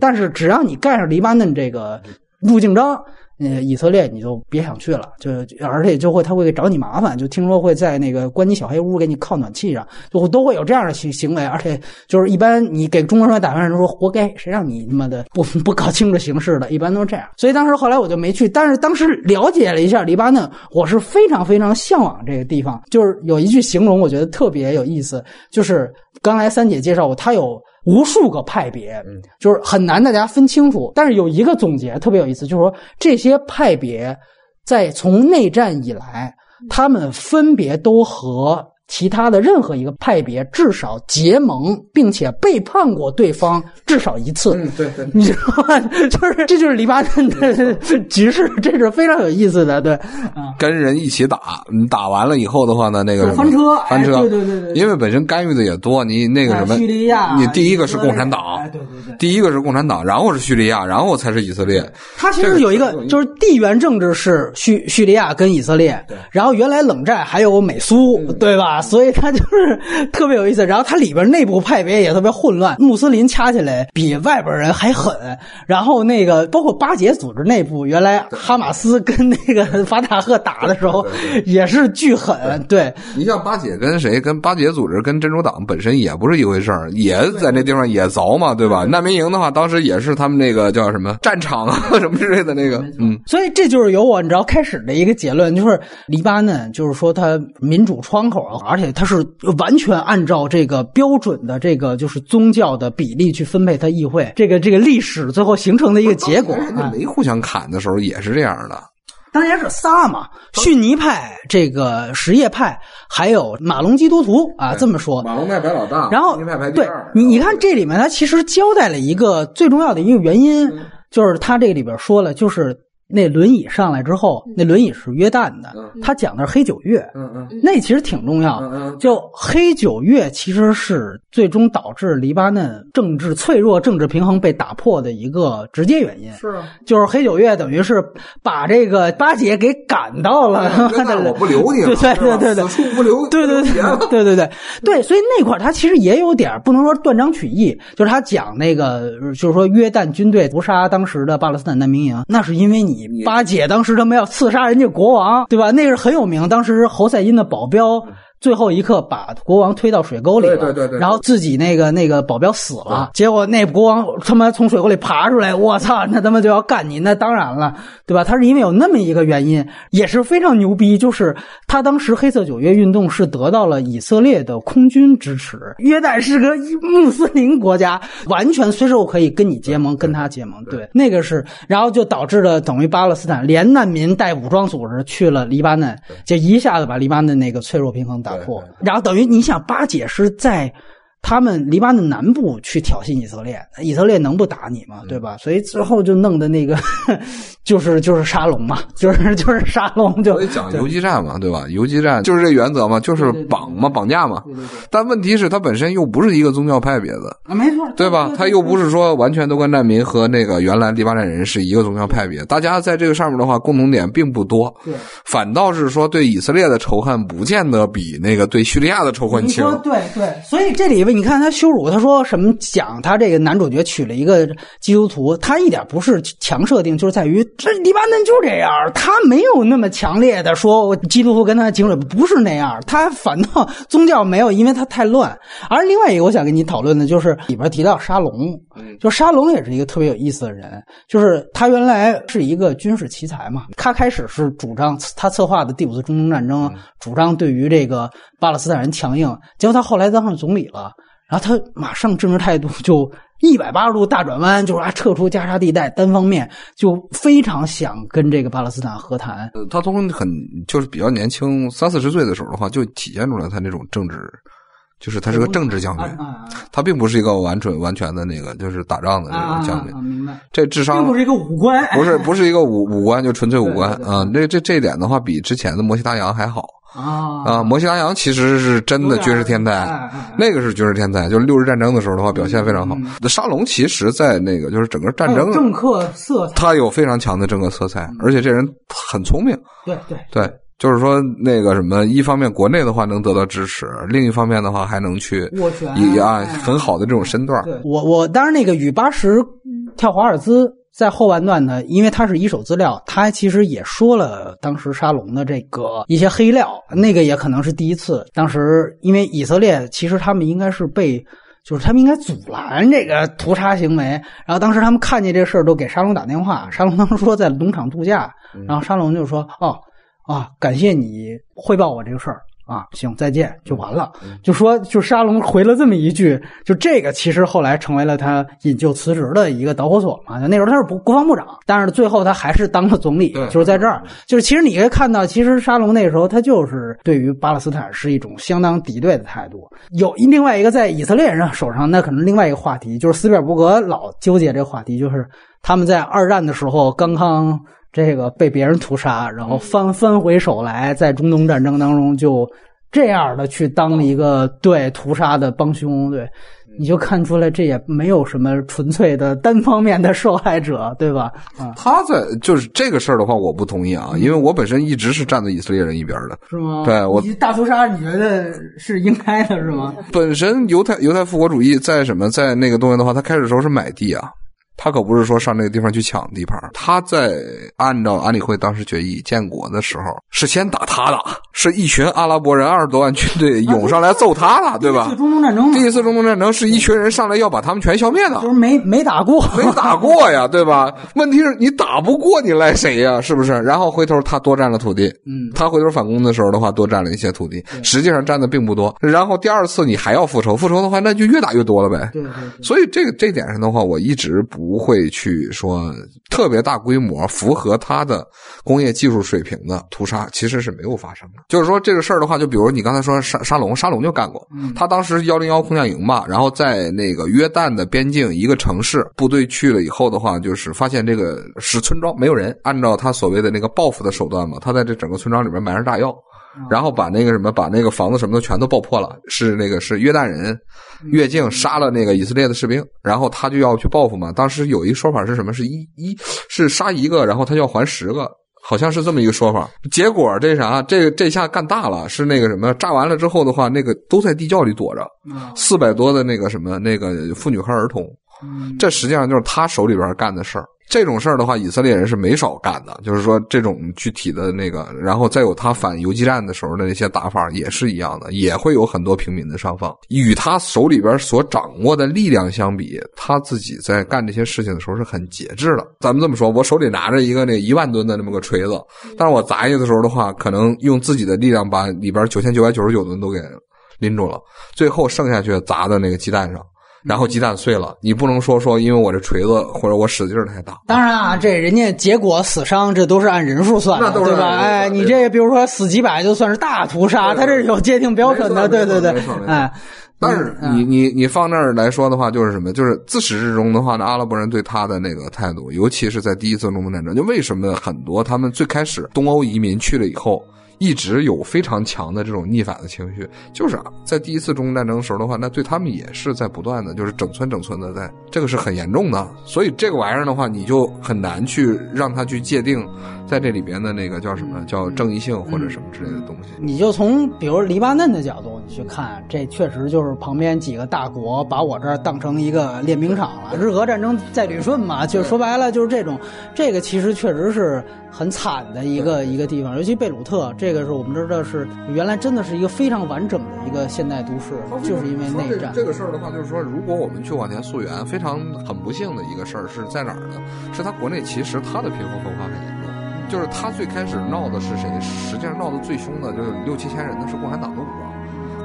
但是只要你盖上黎巴嫩这个入境章。呃，以色列你就别想去了，就而且就会他会找你麻烦，就听说会在那个关你小黑屋给你靠暖气上，就都会有这样的行行为，而且就是一般你给中国人打电话说活该，谁让你他妈的不不搞清楚形势的，一般都是这样。所以当时后来我就没去，但是当时了解了一下黎巴嫩，我是非常非常向往这个地方。就是有一句形容，我觉得特别有意思，就是刚才三姐介绍我，他有。无数个派别，就是很难大家分清楚。但是有一个总结特别有意思，就是说这些派别在从内战以来，他们分别都和。其他的任何一个派别至少结盟，并且背叛过对方至少一次。嗯，对对，你知道吗？就是这就是黎巴嫩的局势，这是非常有意思的。对，跟人一起打，你打完了以后的话呢，那个翻车，翻车，对对对对，因为本身干预的也多，你那个什么，叙利亚，你第一个是共产党，对对对，第一个是共产党，然后是叙利亚，然后才是以色列。它其实有一个，就是地缘政治是叙叙利亚跟以色列，然后原来冷战还有美苏，对吧？所以它就是。特别有意思，然后它里边内部派别也特别混乱，穆斯林掐起来比外边人还狠。然后那个包括巴解组织内部，原来哈马斯跟那个法塔赫打的时候也是巨狠。对你像巴解跟谁？跟巴解组织跟真主党本身也不是一回事儿，也在那地方也凿嘛，对吧？难民营的话，当时也是他们那个叫什么战场啊 什么之类的那个。嗯，所以这就是由我你知道开始的一个结论，就是黎巴嫩就是说它民主窗口，而且它是。完全按照这个标准的这个就是宗教的比例去分配他议会，这个这个历史最后形成的一个结果。没互相砍的时候也是这样的。当年是仨嘛，逊尼派、这个什叶派，还有马龙基督徒啊，这么说。马龙派排老大，然后对，你你看这里面他其实交代了一个最重要的一个原因，就是他这里边说了，就是。那轮椅上来之后，那轮椅是约旦的，他讲的是黑九月，嗯嗯，那其实挺重要。就黑九月其实是最终导致黎巴嫩政治脆弱、政治平衡被打破的一个直接原因。是，就是黑九月等于是把这个巴结给赶到了，我不留你了，对对对对，此处不留，对对对对对对对，所以那块他其实也有点不能说断章取义，就是他讲那个就是说约旦军队屠杀当时的巴勒斯坦难民营，那是因为你。巴解当时他们要刺杀人家国王，对吧？那是很有名。当时侯赛因的保镖。最后一刻把国王推到水沟里了，对对对，然后自己那个那个保镖死了，结果那国王他妈从水沟里爬出来，我操，那他妈就要干你，那当然了，对吧？他是因为有那么一个原因，也是非常牛逼，就是他当时黑色九月运动是得到了以色列的空军支持，约旦是个穆斯林国家，完全随时我可以跟你结盟，跟他结盟，对，那个是，然后就导致了等于巴勒斯坦连难民带武装组织去了黎巴嫩，就一下子把黎巴嫩那个脆弱平衡打。打破，然后等于你想巴解是在。他们黎巴嫩南部去挑衅以色列，以色列能不打你吗？对吧？所以最后就弄的那个，就是就是沙龙嘛，就是就是沙龙，就讲游击战嘛，对吧？游击战就是这原则嘛，就是绑嘛，绑架嘛。但问题是，它本身又不是一个宗教派别的啊，没错，对吧？它又不是说完全都跟难民和那个原来黎巴嫩人是一个宗教派别，大家在这个上面的话，共同点并不多。对，反倒是说对以色列的仇恨不见得比那个对叙利亚的仇恨轻。对对，所以这里。你看他羞辱，他说什么讲他这个男主角娶了一个基督徒，他一点不是强设定，就是在于这黎巴嫩就这样，他没有那么强烈的说基督徒跟他情侣不是那样，他反倒宗教没有，因为他太乱。而另外一个我想跟你讨论的就是里边提到沙龙，就沙龙也是一个特别有意思的人，就是他原来是一个军事奇才嘛，他开始是主张他策划的第五次中东战争，主张对于这个巴勒斯坦人强硬，结果他后来当上总理了。然后他马上政治态度就一百八十度大转弯，就是啊，撤出加沙地带，单方面就非常想跟这个巴勒斯坦和谈。呃，他从很就是比较年轻三四十岁的时候的话，就体现出来他那种政治。就是他是个政治将军，他并不是一个完全完全的那个就是打仗的这种将军。明白。这智商并不是一个武官，不是不是一个武 武官，就纯粹武官啊。这这这一点的话，比之前的摩西达扬还好啊啊！摩西达扬其实是真的军事天才，那个是军事天才，就是六日战争的时候的话表现非常好。沙龙其实在那个就是整个战争政客色彩，他有非常强的政客色彩，而且这人很聪明。对对对。就是说，那个什么，一方面国内的话能得到支持，另一方面的话还能去以啊很好的这种身段。我我当然那个与八十跳华尔兹在后半段呢，因为他是一手资料，他其实也说了当时沙龙的这个一些黑料，那个也可能是第一次。当时因为以色列其实他们应该是被，就是他们应该阻拦这个屠杀行为，然后当时他们看见这事儿都给沙龙打电话，沙龙当时说在农场度假，然后沙龙就说哦。啊，感谢你汇报我这个事儿啊，行，再见，就完了。就说，就沙龙回了这么一句，就这个其实后来成为了他引咎辞职的一个导火索嘛。那时候他是国国防部长，但是最后他还是当了总理，就是在这儿。就是其实你可以看到，其实沙龙那时候他就是对于巴勒斯坦是一种相当敌对的态度。有另外一个在以色列人手上，那可能另外一个话题就是斯皮尔伯格老纠结这个话题，就是他们在二战的时候刚刚。这个被别人屠杀，然后翻翻回手来，在中东战争当中就这样的去当一个对屠杀的帮凶，对，你就看出来这也没有什么纯粹的单方面的受害者，对吧？啊，他在就是这个事儿的话，我不同意啊，因为我本身一直是站在以色列人一边的，是吗？对我大屠杀，你觉得是应该的，是吗？本身犹太犹太复国主义在什么在那个东西的话，他开始时候是买地啊。他可不是说上那个地方去抢地盘，他在按照安理会当时决议建国的时候，是先打他的，是一群阿拉伯人二十多万军队涌上来揍他了，对吧？第一次中东战争，第一次中东战争是一群人上来要把他们全消灭的，就是没 没打过，没打过呀，对吧？问题是你打不过，你赖谁呀？是不是？然后回头他多占了土地，嗯，他回头反攻的时候的话，多占了一些土地，实际上占的并不多。然后第二次你还要复仇，复仇的话那就越打越多了呗。对对。所以这个这点上的话，我一直不会去。说特别大规模、符合他的工业技术水平的屠杀，其实是没有发生的。就是说这个事儿的话，就比如你刚才说沙沙龙，沙龙就干过。他当时幺零幺空降营嘛，然后在那个约旦的边境一个城市，部队去了以后的话，就是发现这个是村庄没有人，按照他所谓的那个报复的手段嘛，他在这整个村庄里面埋上炸药。然后把那个什么，把那个房子什么的全都爆破了。是那个是约旦人越境杀了那个以色列的士兵，然后他就要去报复嘛。当时有一个说法是什么？是一一是杀一个，然后他就要还十个，好像是这么一个说法。结果这啥？这这下干大了，是那个什么？炸完了之后的话，那个都在地窖里躲着，四百多的那个什么那个妇女和儿童，这实际上就是他手里边干的事儿。这种事儿的话，以色列人是没少干的。就是说，这种具体的那个，然后再有他反游击战的时候的那些打法，也是一样的，也会有很多平民的伤亡。与他手里边所掌握的力量相比，他自己在干这些事情的时候是很节制的。咱们这么说，我手里拿着一个那一万吨的那么个锤子，但是我砸下去的时候的话，可能用自己的力量把里边九千九百九十九吨都给拎住了，最后剩下去砸在那个鸡蛋上。然后鸡蛋碎了，你不能说说因为我这锤子或者我使劲太大。当然啊，这人家结果死伤这都是按人数算的，对吧？哎，你这比如说死几百就算是大屠杀，他这是有界定标准的，对对对，哎。但是你你你放那儿来说的话，就是什么？就是自始至终的话呢，阿拉伯人对他的那个态度，尤其是在第一次中东战争，就为什么很多他们最开始东欧移民去了以后。一直有非常强的这种逆反的情绪，就是啊，在第一次中东战争的时候的话，那对他们也是在不断的，就是整村整村的在，这个是很严重的。所以这个玩意儿的话，你就很难去让他去界定，在这里边的那个叫什么叫正义性或者什么之类的东西。你就从比如黎巴嫩的角度你去看，这确实就是旁边几个大国把我这儿当成一个练兵场了。日俄战争在旅顺嘛，就说白了就是这种，这个其实确实是。很惨的一个一个地方，尤其贝鲁特，这个是我们知道是原来真的是一个非常完整的一个现代都市，就是因为内战。这个事儿的话，就是说，如果我们去往前溯源，非常很不幸的一个事儿是在哪儿呢？是他国内其实他的贫富分化很严重，就是他最开始闹的是谁？实际上闹得最凶的就是六七千人的是共产党的武装。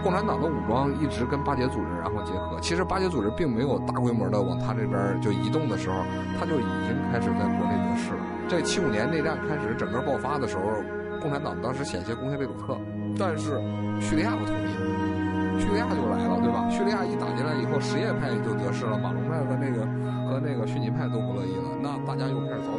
共产党的武装一直跟巴结组织然后结合。其实巴结组织并没有大规模的往他这边就移动的时候，他就已经开始在国内得势了。这七五年内战开始整个爆发的时候，共产党当时险些攻下贝鲁特，但是叙利亚不同意，叙利亚就来了，对吧？叙利亚一打进来以后，什叶派就得势了，马龙派和那个和那个逊尼派都不乐意了，那大家又开始凿。